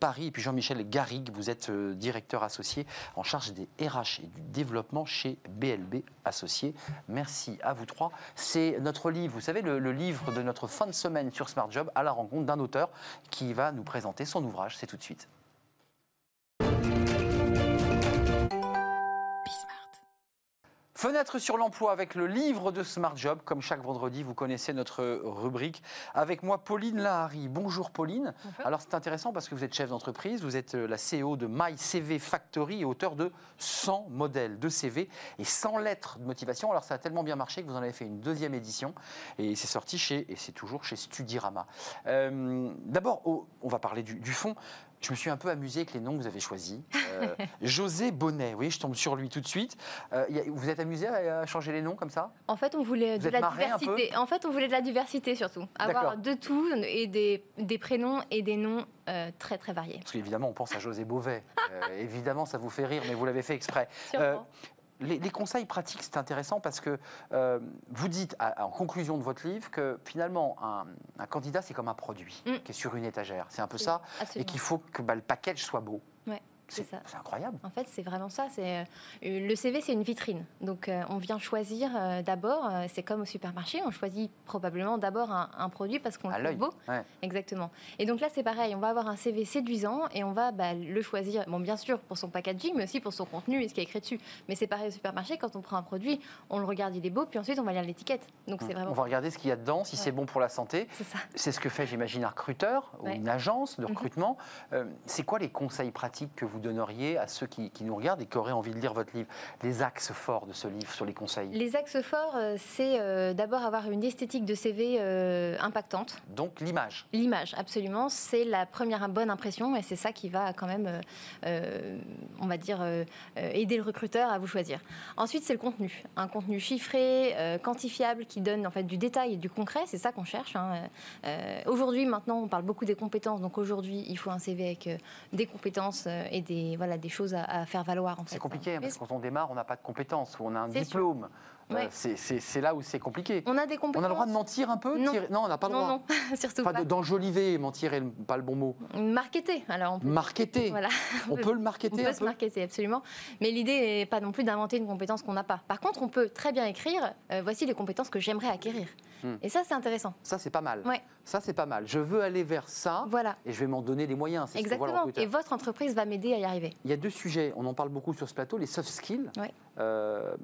Paris. Et puis Jean-Michel Garrigue, vous êtes directeur associé en charge des RH et du développement chez BLB Associés. Merci à vous trois. C'est notre livre, vous savez, le, le livre de notre fin de semaine sur Smart Job à la rencontre d'un auteur qui va nous présenter son ouvrage. C'est tout de suite. Fenêtre sur l'emploi avec le livre de Smart Job. Comme chaque vendredi, vous connaissez notre rubrique. Avec moi, Pauline Lahari. Bonjour Pauline. Bonjour. Alors c'est intéressant parce que vous êtes chef d'entreprise, vous êtes euh, la CEO de My CV Factory et auteur de 100 modèles de CV et 100 lettres de motivation. Alors ça a tellement bien marché que vous en avez fait une deuxième édition et c'est sorti chez, et c'est toujours chez Studirama. Euh, D'abord, on va parler du, du fond. Je me suis un peu amusé avec les noms que vous avez choisis. Euh, [laughs] José Bonnet, oui, je tombe sur lui tout de suite. Euh, vous êtes amusé à, changer les noms comme ça? En fait, on voulait Vous de la diversité. En fait, on voulait de la diversité surtout. Avoir de tout et des, des prénoms et des noms euh, très très variés. Parce qu'évidemment, on pense à José Beauvais. [laughs] Évidemment, ça vous fait rire, mais vous l'avez fait exprès. Les, les conseils pratiques, c'est intéressant parce que euh, vous dites à- en conclusion de votre livre que finalement, un, un candidat, c'est comme un produit Mm. qui est sur une étagère. C'est un peu ça. Et qu'il faut que bah, le package soit beau. C'est C'est ça. c'est incroyable. En fait, c'est vraiment ça. C'est euh, le CV, c'est une vitrine. Donc, euh, on vient choisir euh, d'abord. c'est comme au supermarché, on choisit probablement d'abord un, un produit parce qu'on le trouve beau. Ouais. Exactement. Et donc là, c'est pareil. On va avoir un CV séduisant et on va bah, le choisir. Bon, bien sûr pour son packaging, mais aussi pour son contenu et ce qui est écrit dessus. Mais c'est pareil au supermarché. Quand on prend un produit, on le regarde, il est beau, puis ensuite on va lire l'étiquette. Donc c'est On vraiment va regarder ce qu'il y a dedans, si Ouais. c'est bon pour la santé. c'est ça. C'est ce que fait, j'imagine, un recruteur ou une agence de Mhm. recrutement. Euh, c'est quoi les conseils pratiques que vous donneriez à ceux qui, qui nous regardent et qui auraient envie de lire votre livre Les axes forts de ce livre sur les conseils? Les axes forts, euh, c'est euh, d'abord avoir une esthétique de CV euh, impactante. Donc l'image. L'image, absolument, c'est la première bonne impression et c'est ça qui va quand même, euh, on va dire, aider le recruteur à vous choisir. Ensuite, c'est le contenu. Un contenu chiffré, quantifiable, qui donne en fait du détail et du concret. C'est ça qu'on cherche. hein. Aujourd'hui, maintenant, on parle beaucoup des compétences. Donc aujourd'hui, il faut un CV avec des compétences et des, voilà, des choses à, à faire valoir. en fait. C'est compliqué parce que quand on démarre, on n'a pas de compétences ou on a un diplôme. Ouais. c'est- là où c'est compliqué. On a des On compétences. a le droit de mentir un peu Non. tirer- Non, on n'a pas le Non, droit. non, [laughs] surtout Enfin, pas. de- d'enjoliver, mentir est pas le bon mot. Marketer. Alors, on peut, Marketer. [laughs] voilà. On peut le On marketer peut un se peu marketer, absolument. Mais l'idée n'est pas non plus d'inventer une compétence qu'on n'a pas. Par contre, on peut très bien écrire euh, voici les compétences que j'aimerais acquérir. Hmm. Et ça, c'est intéressant. Ça, c'est pas mal. Ouais. Ça, c'est pas mal. Je veux aller vers ça Voilà. et je vais m'en donner les moyens. Ce Exactement. recruteur. Et votre entreprise va m'aider à y arriver. Il y a deux sujets, on en parle beaucoup sur ce plateau, les soft skills. Ouais. Euh,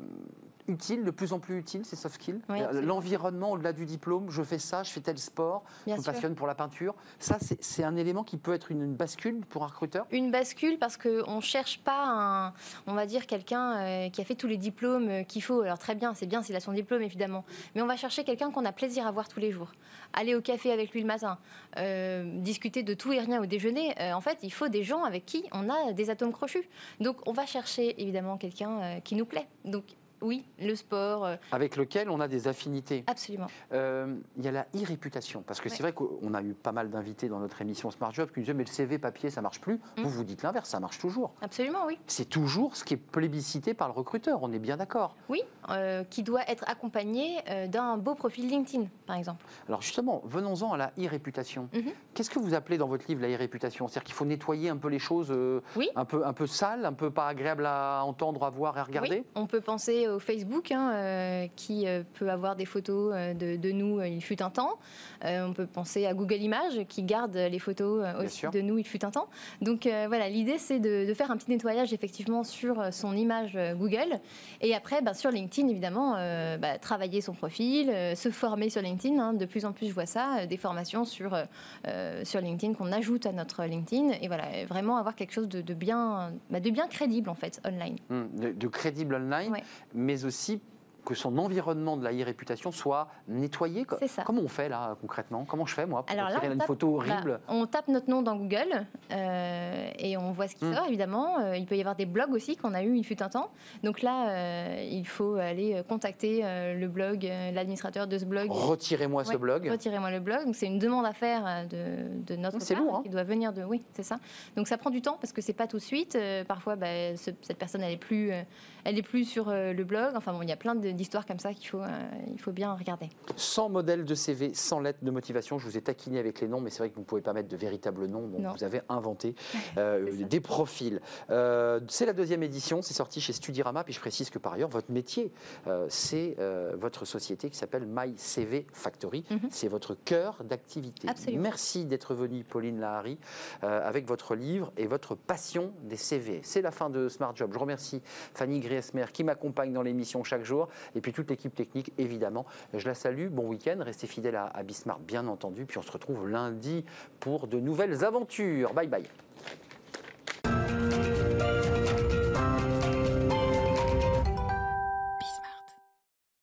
utiles, de plus en plus utiles, ces soft skills. Oui, Euh. L'environnement au-delà du diplôme, je fais ça, je fais tel sport, Bien je me sûr. passionne pour la peinture. Ça, c'est un élément qui peut être une, une bascule pour un recruteur? Une bascule parce qu'on ne cherche pas, un, on va dire, quelqu'un euh, qui a fait tous les diplômes euh, qu'il faut. Alors très bien, c'est bien s'il a son diplôme, évidemment. Mais on va chercher quelqu'un qu'on a plaisir à voir tous les jours. Aller au café avec lui le matin, euh, discuter de tout et rien au déjeuner. Euh, en fait, il faut des gens avec qui on a des atomes crochus. Donc on va chercher, évidemment, quelqu'un qui nous plaît. Donc oui, le sport, euh, avec lequel on a des affinités. absolument. Euh, il y a la e-réputation, parce que c'est vrai qu'on a eu pas mal d'invités dans notre émission Smart Job qui nous disaient mais le CV papier ça marche plus. Mm. Vous vous dites l'inverse, ça marche toujours. Absolument, oui. C'est toujours ce qui est plébiscité par le recruteur, on est bien d'accord. Oui, euh, qui doit être accompagné d'un beau profil LinkedIn, par exemple. Alors justement, venons-en à la e-réputation. Mhm. Qu'est-ce que vous appelez dans votre livre la e-réputation C'est-à-dire qu'il faut nettoyer un peu les choses euh, Oui. un, peu, un peu sales, un peu pas agréables à entendre, à voir et à regarder? Oui, on peut penser au Facebook, hein, euh, qui euh, peut avoir des photos euh, de, de nous, il fut un temps. On peut penser à Google Images, qui garde les photos aussi de nous, il fut un temps. Donc voilà, l'idée, c'est de, de faire un petit nettoyage, effectivement, sur son image Google. Et après, bah, sur LinkedIn, évidemment, bah, travailler son profil, se former sur LinkedIn. hein. de plus en plus, je vois ça, des formations sur, sur LinkedIn qu'on ajoute à notre LinkedIn. Et voilà, vraiment avoir quelque chose de, de bien, bah, de bien crédible, en fait, online. Hum, de, de crédible online, Ouais. Mais aussi que son environnement de la e-réputation soit nettoyé. C'est ça. Comment on fait là concrètement? Comment je fais moi pour Alors là, une tape- photo Bah, horrible? on tape notre nom dans Google euh, et on voit ce qui Hmm. sort, évidemment. Euh, il peut y avoir des blogs aussi qu'on a eu, il fut un temps. Donc là, euh, il faut aller contacter le blog, l'administrateur de ce blog. Retirez-moi ce blog. Retirez-moi le blog. Donc c'est une demande à faire de, de notre part, lourd, hein. qui doit venir de. Oui, c'est ça. Donc ça prend du temps parce que c'est pas tout de suite. Euh, parfois, bah, ce- cette personne, elle est plus, elle est plus sur le blog. Enfin bon, il y a plein de- d'histoires comme ça qu'il faut, euh, il faut bien regarder. Sans modèle de CV, sans lettre de motivation. Je vous ai taquiné avec les noms, mais c'est vrai que vous ne pouvez pas mettre de véritables noms. Donc Non. vous avez inventé [laughs] euh, des profils. Euh, c'est la deuxième édition, c'est sorti chez Studirama. Puis je précise que par ailleurs, votre métier, c'est votre société qui s'appelle My CV Factory. Mhm. C'est votre cœur d'activité. Merci d'être venue, Pauline Lahari, euh, avec votre livre et votre passion des CV. C'est la fin de Smart Job. Je remercie Fanny Griesmer qui m'accompagne dans l'émission chaque jour et puis toute l'équipe technique, évidemment. Je la salue. Bon week-end. Restez fidèles à, à Bismarck, bien entendu. Puis on se retrouve lundi pour de nouvelles aventures. Bye bye.